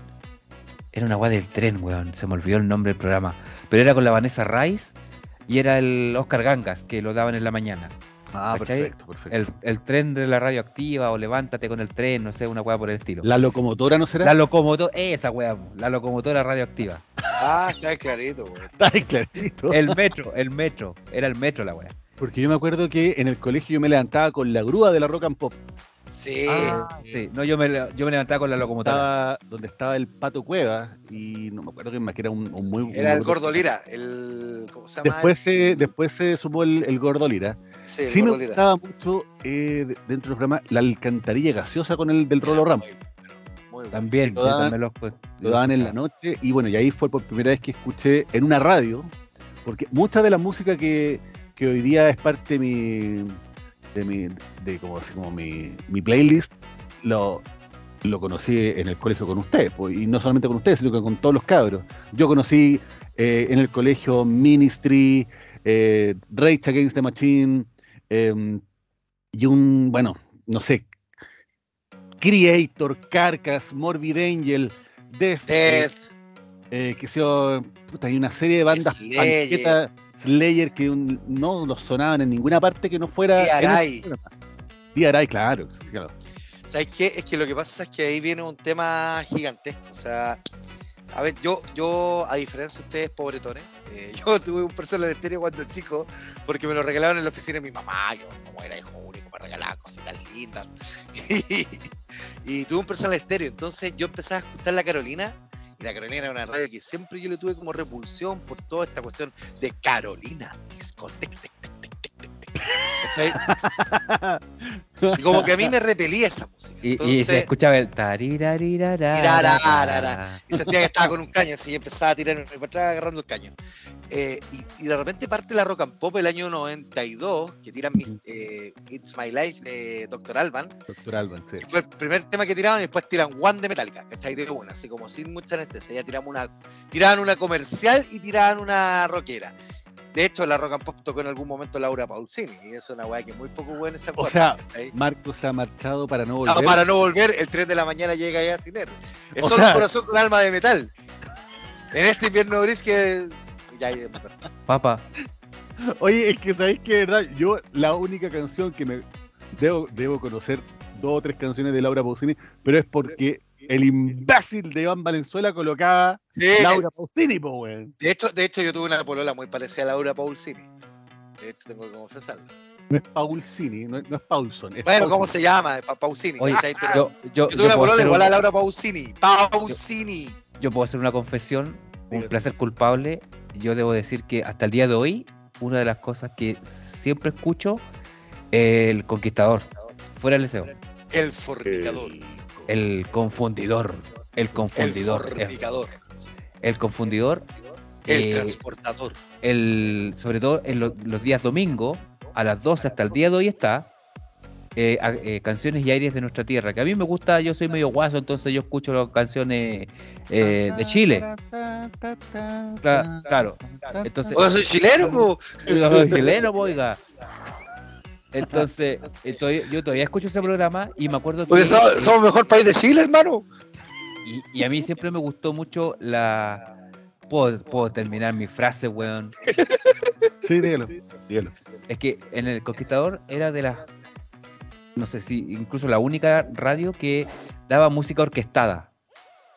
Era una guay del tren, weón. Se me olvidó el nombre del programa. Pero era con la Vanessa Rice y era el Oscar Gangas, que lo daban en la mañana. Ah, ¿cachai? perfecto, perfecto. El, el tren de la radioactiva o levántate con el tren, no sé, una weá por el estilo. ¿La locomotora no será? La locomotora, esa weá, la locomotora radioactiva. Ah, está ahí clarito, güey. Está ahí clarito. El metro, el metro, era el metro la weá. Porque yo me acuerdo que en el colegio yo me levantaba con la grúa de la Rock and Pop. Sí. Ah, sí, no, yo me, yo me levantaba con la locomotora. Estaba, donde estaba el Pato Cueva y no me acuerdo quién más, que era un, un muy... Era un- el Gordo Lira. El, ¿Cómo se llama? Después se, después se sumó el, el Gordo Lira. Sí, el Sí me Lira. gustaba mucho eh, de- dentro del programa la alcantarilla gaseosa con el del Rolo Era Ramos. muy bueno, muy bueno. También, Lo daban- también lo, Lo daban en la noche y bueno, y ahí fue por primera vez que escuché en una radio, porque mucha de la música que, que hoy día es parte de mi, de mi, de como, así como mi, mi playlist, lo, lo conocí en el colegio con ustedes, pues, y no solamente con ustedes, sino que con todos los cabros. Yo conocí eh, en el colegio Ministry, eh, Rage Against the Machine, eh, y un, bueno, no sé, Creator, Carcass, Morbid Angel, Death, eh, Death. eh, que sea, puta, hay una serie de bandas panquetas, Slayer que un- no los sonaban en ninguna parte que no fuera. programa. Diaray, claro, claro. ¿Sabes qué? Es que lo que pasa es que ahí viene un tema gigantesco. O sea, a ver, yo, yo a diferencia de ustedes, pobretones, eh, yo tuve un personal estéreo cuando chico porque me lo regalaron en la oficina de mi mamá. Yo, como era hijo único, me regalaban cositas lindas. Y, y tuve un personal estéreo. Entonces yo empecé a escuchar la Carolina. Y la Carolina era una radio que siempre yo le tuve como repulsión por toda esta cuestión de Carolina, discoteca, tec, tec, tec, Y como que a mí me repelía esa música. Y, se escuchaba el taririrarara. Tirararara. y sentía que estaba con un caño, así y empezaba a tirar atrás agarrando el caño. Eh, y, y de repente parte la rock and pop el año 92, que tiran mis, eh, It's My Life de Dr. Alban, Doctor Alban, sí. que fue el primer tema que tiraban y después tiran One de Metallica, ¿cachai? De una, así como sin mucha anestesia. Ya tiramos una, tiraban una comercial y tiraban una rockera. De hecho, la rock and pop tocó en algún momento Laura Pausini, y eso es una weá que muy poco buena se acuerda, sea, ¿cachai? Marcos ha marchado para no Ah, volver. para no volver, el 3 de la mañana llega ya sin él. Es O solo sea- un corazón con alma de metal. En este invierno gris que. Ya, perdí. Papá, Oye, es que sabéis que de verdad, yo la única canción que me debo, debo conocer dos o tres canciones de Laura Pausini, pero es porque el imbécil de Iván Valenzuela colocaba Sí, Laura Pausini, po, weón. De hecho, de hecho, yo tuve una polola muy parecida a Laura Paulsini. De hecho, tengo que confesarlo. No es Paulsini, no, es- no es Paulson. Es Bueno, ¿cómo se llama? Pa- Pausini. Oye, ¿cachai? Pero Yo, yo, yo yo tuve una puedo polola hacer igual un- a Laura Pausini. Pausini. yo puedo hacer una confesión, un placer culpable. Yo debo decir que hasta el día de hoy, una de las cosas que siempre escucho, el conquistador, fuera del deseo, El fornicador. el confundidor, el confundidor, el, fornicador. el confundidor, El eh, transportador. el, sobre todo en lo- los días domingo, a las 12 hasta el día de hoy está, eh, eh, canciones y aires de nuestra tierra, que a mí me gusta, yo soy medio guaso, entonces yo escucho las canciones eh, de Chile. Cla- claro. Entonces, soy chileno, po. Soy chileno, po, oiga. Entonces, eh, todavía- yo todavía escucho ese programa y me acuerdo que. Porque somos, eh, somos el mejor país de Chile, hermano. y, y a mí siempre me gustó mucho la. Puedo, puedo terminar mi frase, weón. Sí, dígalo, dígalo. Es que en El Conquistador era de las. No sé si incluso la única radio que daba música orquestada,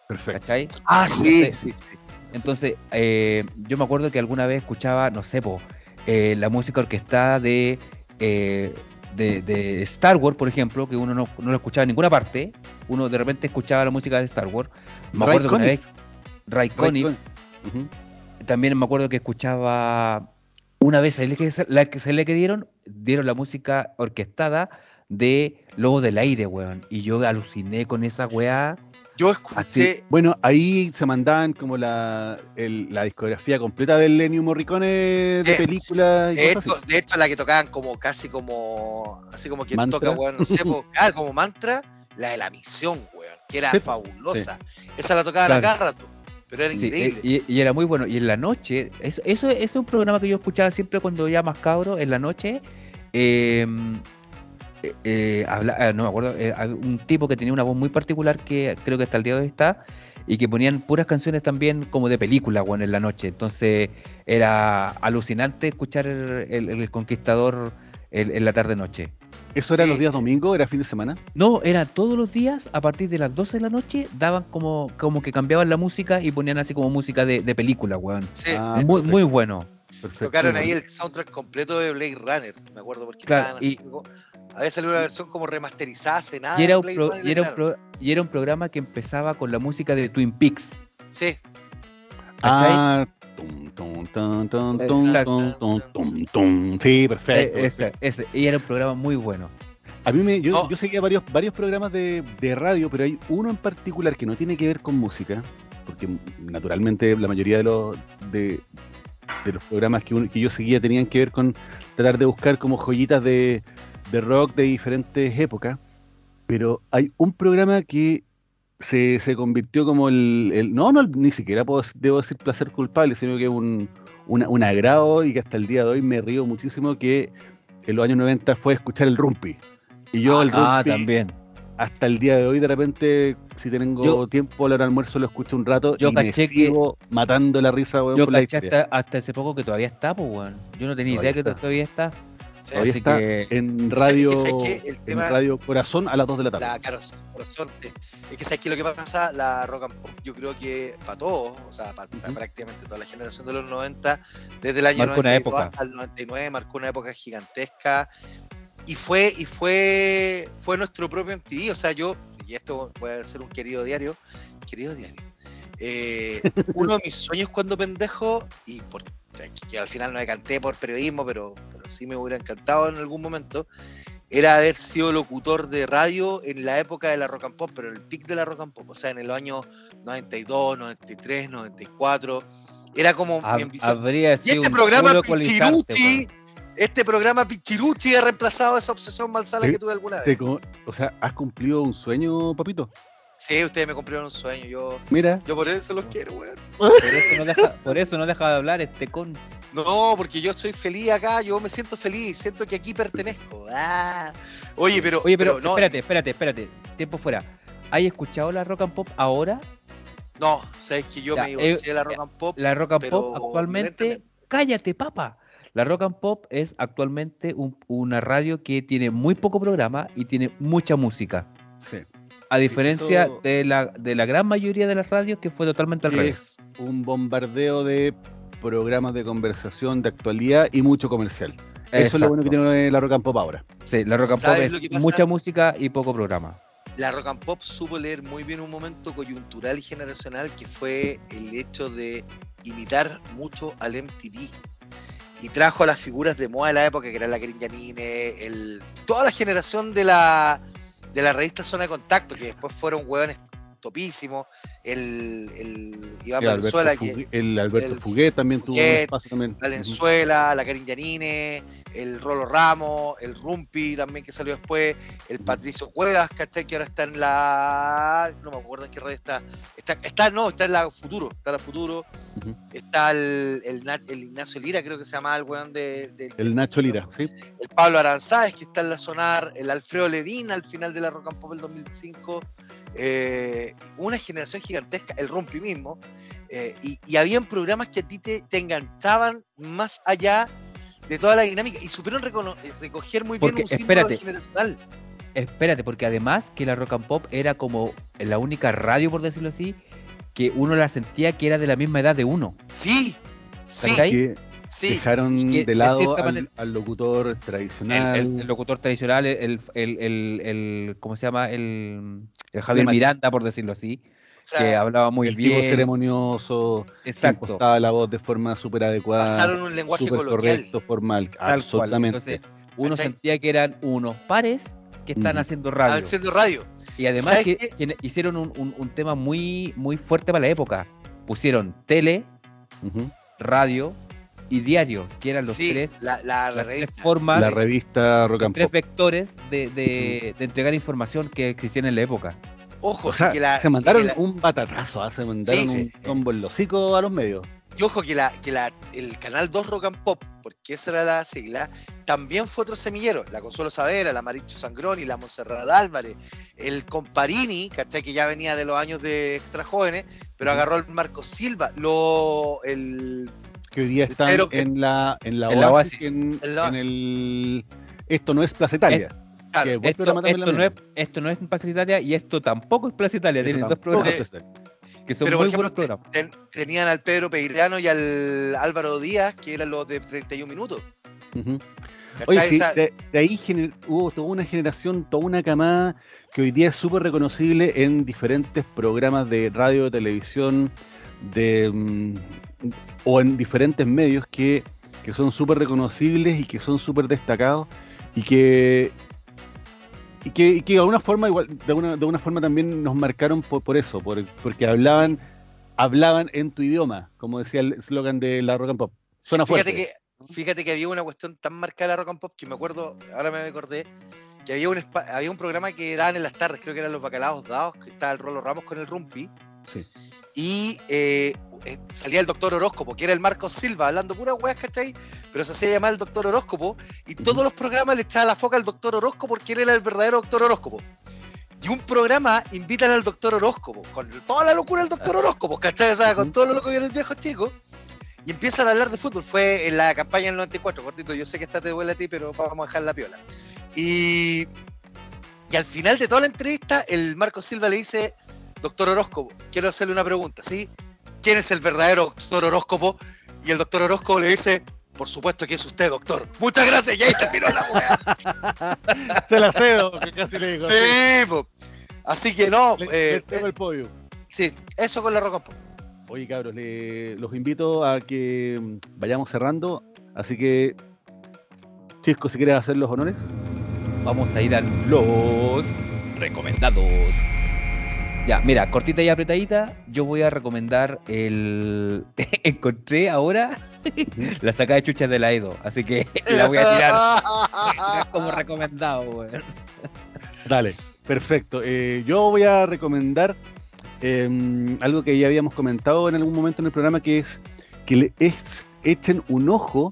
Perfecto. ¿cachai? Ah, sí, Entonces, sí, sí. Entonces, eh, yo me acuerdo que alguna vez escuchaba, no sé, po, eh, la música orquestada de, eh, de, de Star Wars, por ejemplo, que uno no, no lo escuchaba en ninguna parte. Uno de repente escuchaba la música de Star Wars. Me Ray acuerdo que una vez, Conniff. Ray Conniff, Conniff. También me acuerdo que escuchaba una vez, ¿sabes que se- la que se le que dieron? Dieron la música orquestada de Lobo del Aire, weón. Y yo aluciné con esa weá. Yo escuché. Así. Bueno, ahí se mandaban como la, el- la discografía completa del Lenny Morricone de Sí. películas y De así. de hecho, la que tocaban como casi como. Así como quien ¿Mantra? toca, weón, no sé, como mantra, la de la misión, weón, que era Sí, fabulosa. Esa la tocaban Claro. a cada rato, pero era Sí, increíble. eh, y, y era muy bueno. Y en la noche, eso, eso, eso es un programa que yo escuchaba siempre cuando ya más cabro, en la noche. eh, eh, eh, habla- no me acuerdo, eh, un tipo que tenía una voz muy particular que creo que hasta el día de hoy está, y que ponían puras canciones también como de película, bueno, en la noche. Entonces era alucinante escuchar el, el- el Conquistador en, en la tarde-noche. ¿Eso era Sí. los días domingos? ¿Era fin de semana? No, era todos los días, a partir de las 12 de la noche, daban como, como que cambiaban la música y ponían así como música de, de película, weón. Sí, Ah, Muy, muy bueno. Perfecto. tocaron ahí el soundtrack completo de Blade Runner, me acuerdo, porque Claro, estaban así y- como- había salido una versión como remasterizada hace nada. Y era, de un Blade pro- Runner, y, era un la pro- y era un programa que empezaba con la música de Twin Peaks. Sí, ¿cachai? Ah, tum, tum, tum. Sí, perfecto. Eh, ese, ese. Y era un programa muy bueno. A mí me, yo, No. yo seguía varios, varios programas de, de radio, pero hay uno en particular que no tiene que ver con música, porque naturalmente la mayoría de los de, de los programas que, uno- que yo seguía tenían que ver con tratar de buscar como joyitas de, de rock de diferentes épocas. Pero hay un programa que se, se convirtió como el, el- no, no, ni siquiera puedo, debo decir placer culpable, sino que un, una- un agrado y que hasta el día de hoy me río muchísimo que en los años 90 fue escuchar el rumpi. Y yo el Ah, también. hasta el día de hoy, de repente, si tengo Yo- tiempo a la hora del almuerzo, lo escucho un rato Yo y me caché que- sigo matando la risa, weón, Yo por la caché historia. hasta, hasta hace poco que todavía está, pues, weón. Yo no tenía Todavía idea que todavía está. Sí. Así está que- en radio, Es que el en radio Corazón a las 2 de la tarde. La claro, corazón. Es que sabes que lo que pasa, la rock and pop, yo creo que para todos, o sea, para prácticamente toda la generación de los 90, desde el año Marcó una 92 época. hasta el 99, marcó una época gigantesca. Y fue, y fue, fue nuestro propio MTV. O sea, yo, y esto puede ser un querido diario, querido diario. eh, uno de mis sueños cuando pendejo, y por, que al final no me canté por periodismo, pero, pero sí me hubiera encantado en algún momento, era haber sido locutor de radio en la época de la rock and pop, pero en el pic de la rock and pop, o sea, en el año 92, 93, 94. Era como mi hab- habría Y sido este un programa Pichiruchi, este programa Pichiruchi ha reemplazado esa obsesión malsana que tuve alguna vez. o sea, ¿has cumplido un sueño, papito? Sí, ustedes me cumplieron un sueño, yo, Mira, yo por eso los quiero, weón. Por eso no deja, por eso no deja de hablar este con. No, porque yo soy feliz acá, yo me siento feliz, siento que aquí pertenezco. Ah. Oye, pero, Oye, pero, no, espérate, espérate, espérate. Tiempo fuera. ¿Hay escuchado la rock and pop ahora? no, sabes que yo Ya, me divorcié eh, de la rock and pop. La rock and pop actualmente. Cállate, papa. La Rock and Pop es actualmente un- una radio que tiene muy poco programa y tiene mucha música. Sí. A diferencia de, la, de la gran mayoría de las radios que fue totalmente al revés. es un bombardeo de programas de conversación, de actualidad y mucho comercial. Eso es lo bueno que tiene la Rock and Pop ahora. Sí, la Rock and Pop ¿Sabes lo que es pasa? mucha música y poco programa. La rock and pop supo leer muy bien un momento coyuntural y generacional que fue el hecho de imitar mucho al MTV. Y trajo a las figuras de moda de la época, que eran la Janine, el, toda la generación de la, de la revista Zona de Contacto, que después fueron hueones topísimos. El, el Iván El Alberto, Valenzuela, que, el Alberto Fuguet también tuvo un espacio también. Valenzuela, la Karin Yanine, el Rolo Ramos, el Rumpi también que salió después, el Patricio Cuevas, ¿cachai? Que ahora está en la. No me acuerdo en qué radio está. Está, está no, está en la Futuro. Está en la Futuro. Está el, el, Ignacio Lira, creo que se llama el weón de. de- El Nacho Lira, ¿sí? el Pablo Aranzáez, que está en la Sonar, el Alfredo Levín al final de la Rock and Pop del 2005, eh, una generación gigantesca, el Rumpi mismo, eh, y, y habían programas que a ti te, te enganchaban más allá de toda la dinámica y supieron recono- eh, recoger muy bien Porque, un símbolo espérate. generacional. Espérate, porque además que la Rock and Pop era como la única radio, por decirlo así, que uno la sentía que era de la misma edad de uno. Sí, sí, sí. dejaron que, de lado al, manera- al locutor tradicional. el- el locutor tradicional, el, el, el, el- ¿cómo se llama? El, el Javier. Miranda, por decirlo así, sea, que hablaba muy el tipo bien. ceremonioso, que Exacto. la voz de forma súper adecuada, pasaron un lenguaje coloquial. correcto, formal, Tal cual. absolutamente. Entonces, uno ¿Cachai? sentía que eran unos pares que están haciendo radio. Haciendo radio. Y además ¿Sabes que, hicieron un, un- un tema muy, muy fuerte para la época. Pusieron tele, radio y diario, que eran los sí, tres, la, la las revista. tres formas, La revista Rock los and tres Pop. vectores de, de- de entregar información que existían en la época. Ojo, O sea, que la, se mandaron que la- un batatazo, ah, se mandaron Sí. un combo en los hocico a los medios. Y ojo que, la, que la, el canal 2 Rock and Pop, porque esa era la sigla, también fue otro semillero. La Consuelo Savera, la Maricho Sangroni, la Monserrat Álvarez, el Comparini, ¿cachai? Que ya venía de los años de extra jóvenes, pero agarró el Marco Silva, lo, el, Que hoy día están Pero en la en la En la Oasis, Oasis. En, En la en Oasis. el esto no es Plaza Italia. Claro, que buen Esto, no es, esto no es Plaza Italia y esto tampoco es Plaza Italia. Tienen dos programas que son pero por muy ejemplo, buenos programas. ten- tenían al Pedro Peirano y al Álvaro Díaz, que eran los de 31 minutos. Sí, sea, de, de ahí gener- hubo toda una generación, toda una camada que hoy día es súper reconocible en diferentes programas de radio, televisión, de, mm, o en diferentes medios que, que son súper reconocibles y que son súper destacados y que, y que, y que de alguna forma igual de una, de una forma también nos marcaron por, por eso, por, porque hablaban hablaban en tu idioma, como decía el eslogan de la rock and pop. Suena fíjate fuerte. que, fíjate que había una cuestión tan marcada de la Rock and Pop que me acuerdo, ahora me acordé, que había un, había un programa que daban en las tardes, creo que eran los bacalaos dados, que estaba el Rolo Ramos con el Rumpi, Sí. y eh, eh, salía el doctor Horóscopo, que era el Marcos Silva, hablando puras weas, ¿cachai? Pero se hacía llamar el doctor Horóscopo, y todos los programas le echaban la foca al doctor Horóscopo porque él era el verdadero doctor Horóscopo. Y un programa invitan al doctor Horóscopo, con toda la locura del doctor Horóscopo, ¿cachai? O sea, con todo lo loco que era el viejo chico. Y empiezan a hablar de fútbol. Fue en la campaña del 94, cortito. Yo sé que esta te duele a ti, pero vamos a dejar la piola. Y, y al final de toda la entrevista, el Marco Silva le dice, doctor Horóscopo, quiero hacerle una pregunta, ¿sí? ¿Quién es el verdadero doctor Horóscopo? Y el doctor Horóscopo le dice, por supuesto que es usted, doctor. Muchas gracias, y ahí terminó la weá. Se la cedo, que casi le digo. Sí, po. Así que no, Le, eh, le tengo el podio. sí, eso con la Pop. Oye, cabros, le- los invito a que mm, vayamos cerrando. Así que, Chisco, si quieres hacer los honores. Vamos a ir a los recomendados. Ya, mira, cortita y apretadita, yo voy a recomendar el... Encontré ahora la sacada de chuchas de la Edo, así que la voy a tirar como recomendado, weón. Dale, perfecto. Eh, yo voy a recomendar eh, algo que ya habíamos comentado en algún momento en el programa, que es que le es- echen un ojo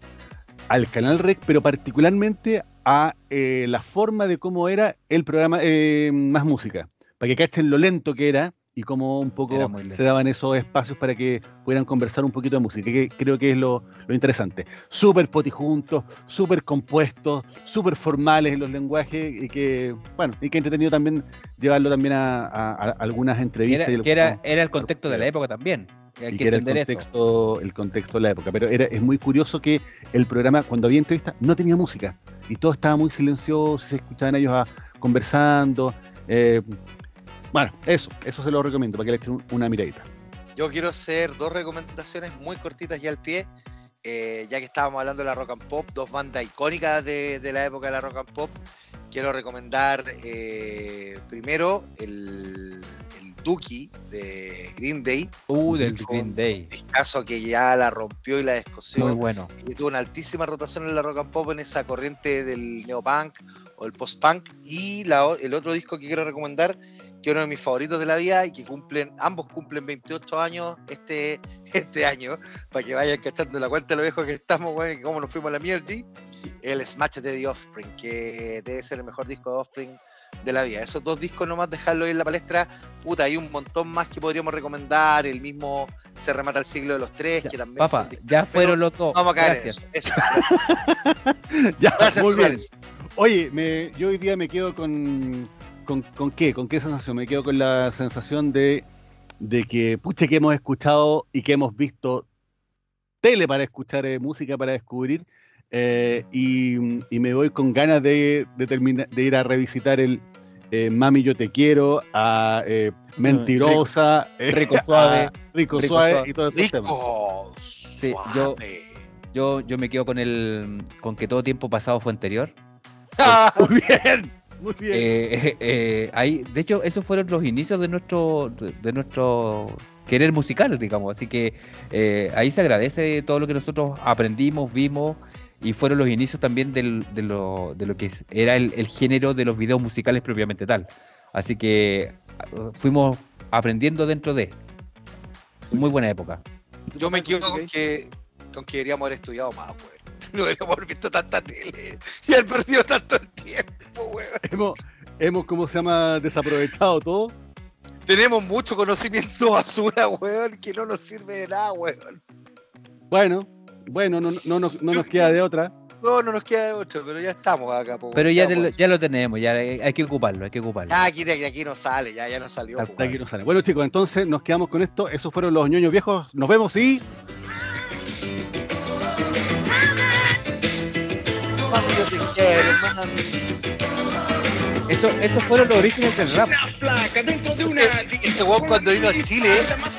al canal Rec, pero particularmente a eh, la forma de cómo era el programa eh, Más Música, para que cachen lo lento que era y cómo un poco se daban esos espacios para que pudieran conversar un poquito de música, que creo que es lo, lo interesante. Súper potijuntos, súper compuestos, súper formales en los lenguajes y que, bueno, y que entretenido también llevarlo también a, a- a algunas entrevistas. era, y que era, era el contexto de la época también. Hay y que era el eso. contexto, el contexto de la época. Pero era, es muy curioso que el programa, cuando había entrevistas, no tenía música. Y todo estaba muy silencioso, se escuchaban ellos a- conversando. eh, bueno, eso, eso se lo recomiendo para que le echen un- una miradita. Yo quiero hacer dos recomendaciones muy cortitas ya al pie. eh, ya que estábamos hablando de la rock and pop, dos bandas icónicas de, de la época de la rock and pop. Quiero recomendar eh, primero el, el Dookie de Green Day, Uh, del Green Day. caso que ya la rompió y la Muy descosió. bueno. y tuvo una altísima rotación en la rock and pop en esa corriente del neopunk o el post-punk. Y la el otro disco que quiero recomendar, que es uno de mis favoritos de la vida y que cumplen, ambos cumplen 28 años este, este año, para que vayan cachando la cuenta de lo viejo que estamos, bueno, y cómo nos fuimos a la mierda, el Smash de The Offspring, que debe ser el mejor disco de Offspring de la vida. Esos dos discos nomás dejarlo ahí en la palestra, puta, hay un montón más que podríamos recomendar, el mismo Se remata el siglo de los tres, Ya, que también Papá, ya pero fueron los dos. Vamos a caer Gracias. en eso. eso, gracias. Ya, Gracias, muy bien. Oye, me, yo hoy día me quedo con, con, con qué, con qué sensación. Me quedo con la sensación de, de que, pucha, que hemos escuchado y que hemos visto tele para escuchar eh, música, para descubrir. eh, y, y me voy con ganas de, de, terminar, de ir a revisitar el eh, Mami Yo Te Quiero, a eh, Mentirosa, Rico Suave, a Rico, Rico Suave y todos esos temas. Rico, yo- suave. Yo, yo me quedo con el con que todo tiempo pasado fue anterior. Ah, Muy bien, muy bien. Eh, eh, eh, ahí, de hecho, esos fueron los inicios de nuestro de, nuestro querer musical, digamos. Así que eh, ahí se agradece todo lo que nosotros aprendimos, vimos y fueron los inicios también del- de, lo, de lo que era el, el género de los videos musicales propiamente tal. Así que ah, fuimos aprendiendo dentro de. Muy buena época. Yo me equivoco con que, con que deberíamos haber estudiado más, weón. No deberíamos haber visto tanta tele y haber perdido tanto el tiempo, weón. Hemos, hemos, ¿cómo se llama? Desaprovechado todo. Tenemos mucho conocimiento basura, weón, que no nos sirve de nada, weón. Bueno, bueno, no, no, nos- no nos queda de otra. No, no nos queda de otro, pero ya estamos acá, po, Pero ya, ¿Qué te- vamos a ya lo tenemos, ya hay hay que ocuparlo, hay que ocuparlo. Ya aquí, de aquí no sale, ya, ya no salió. po, aquí no sale. Bueno, chicos, entonces nos quedamos con esto. Esos fueron los ñoños viejos. Nos vemos y. te quiero, mami. Eso, estos fueron los orígenes del rap. Este weón cuando vino a Chile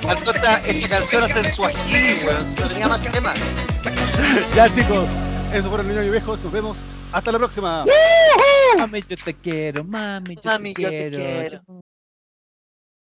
cantó esta, esta canción hasta en Swahili, weón. Si no tenía más temas. Ya, chicos, esos fueron los ñoños viejos. Nos vemos. Hasta la próxima. Mami, yo te quiero, mami, yo Mami, te yo te quiero. quiero.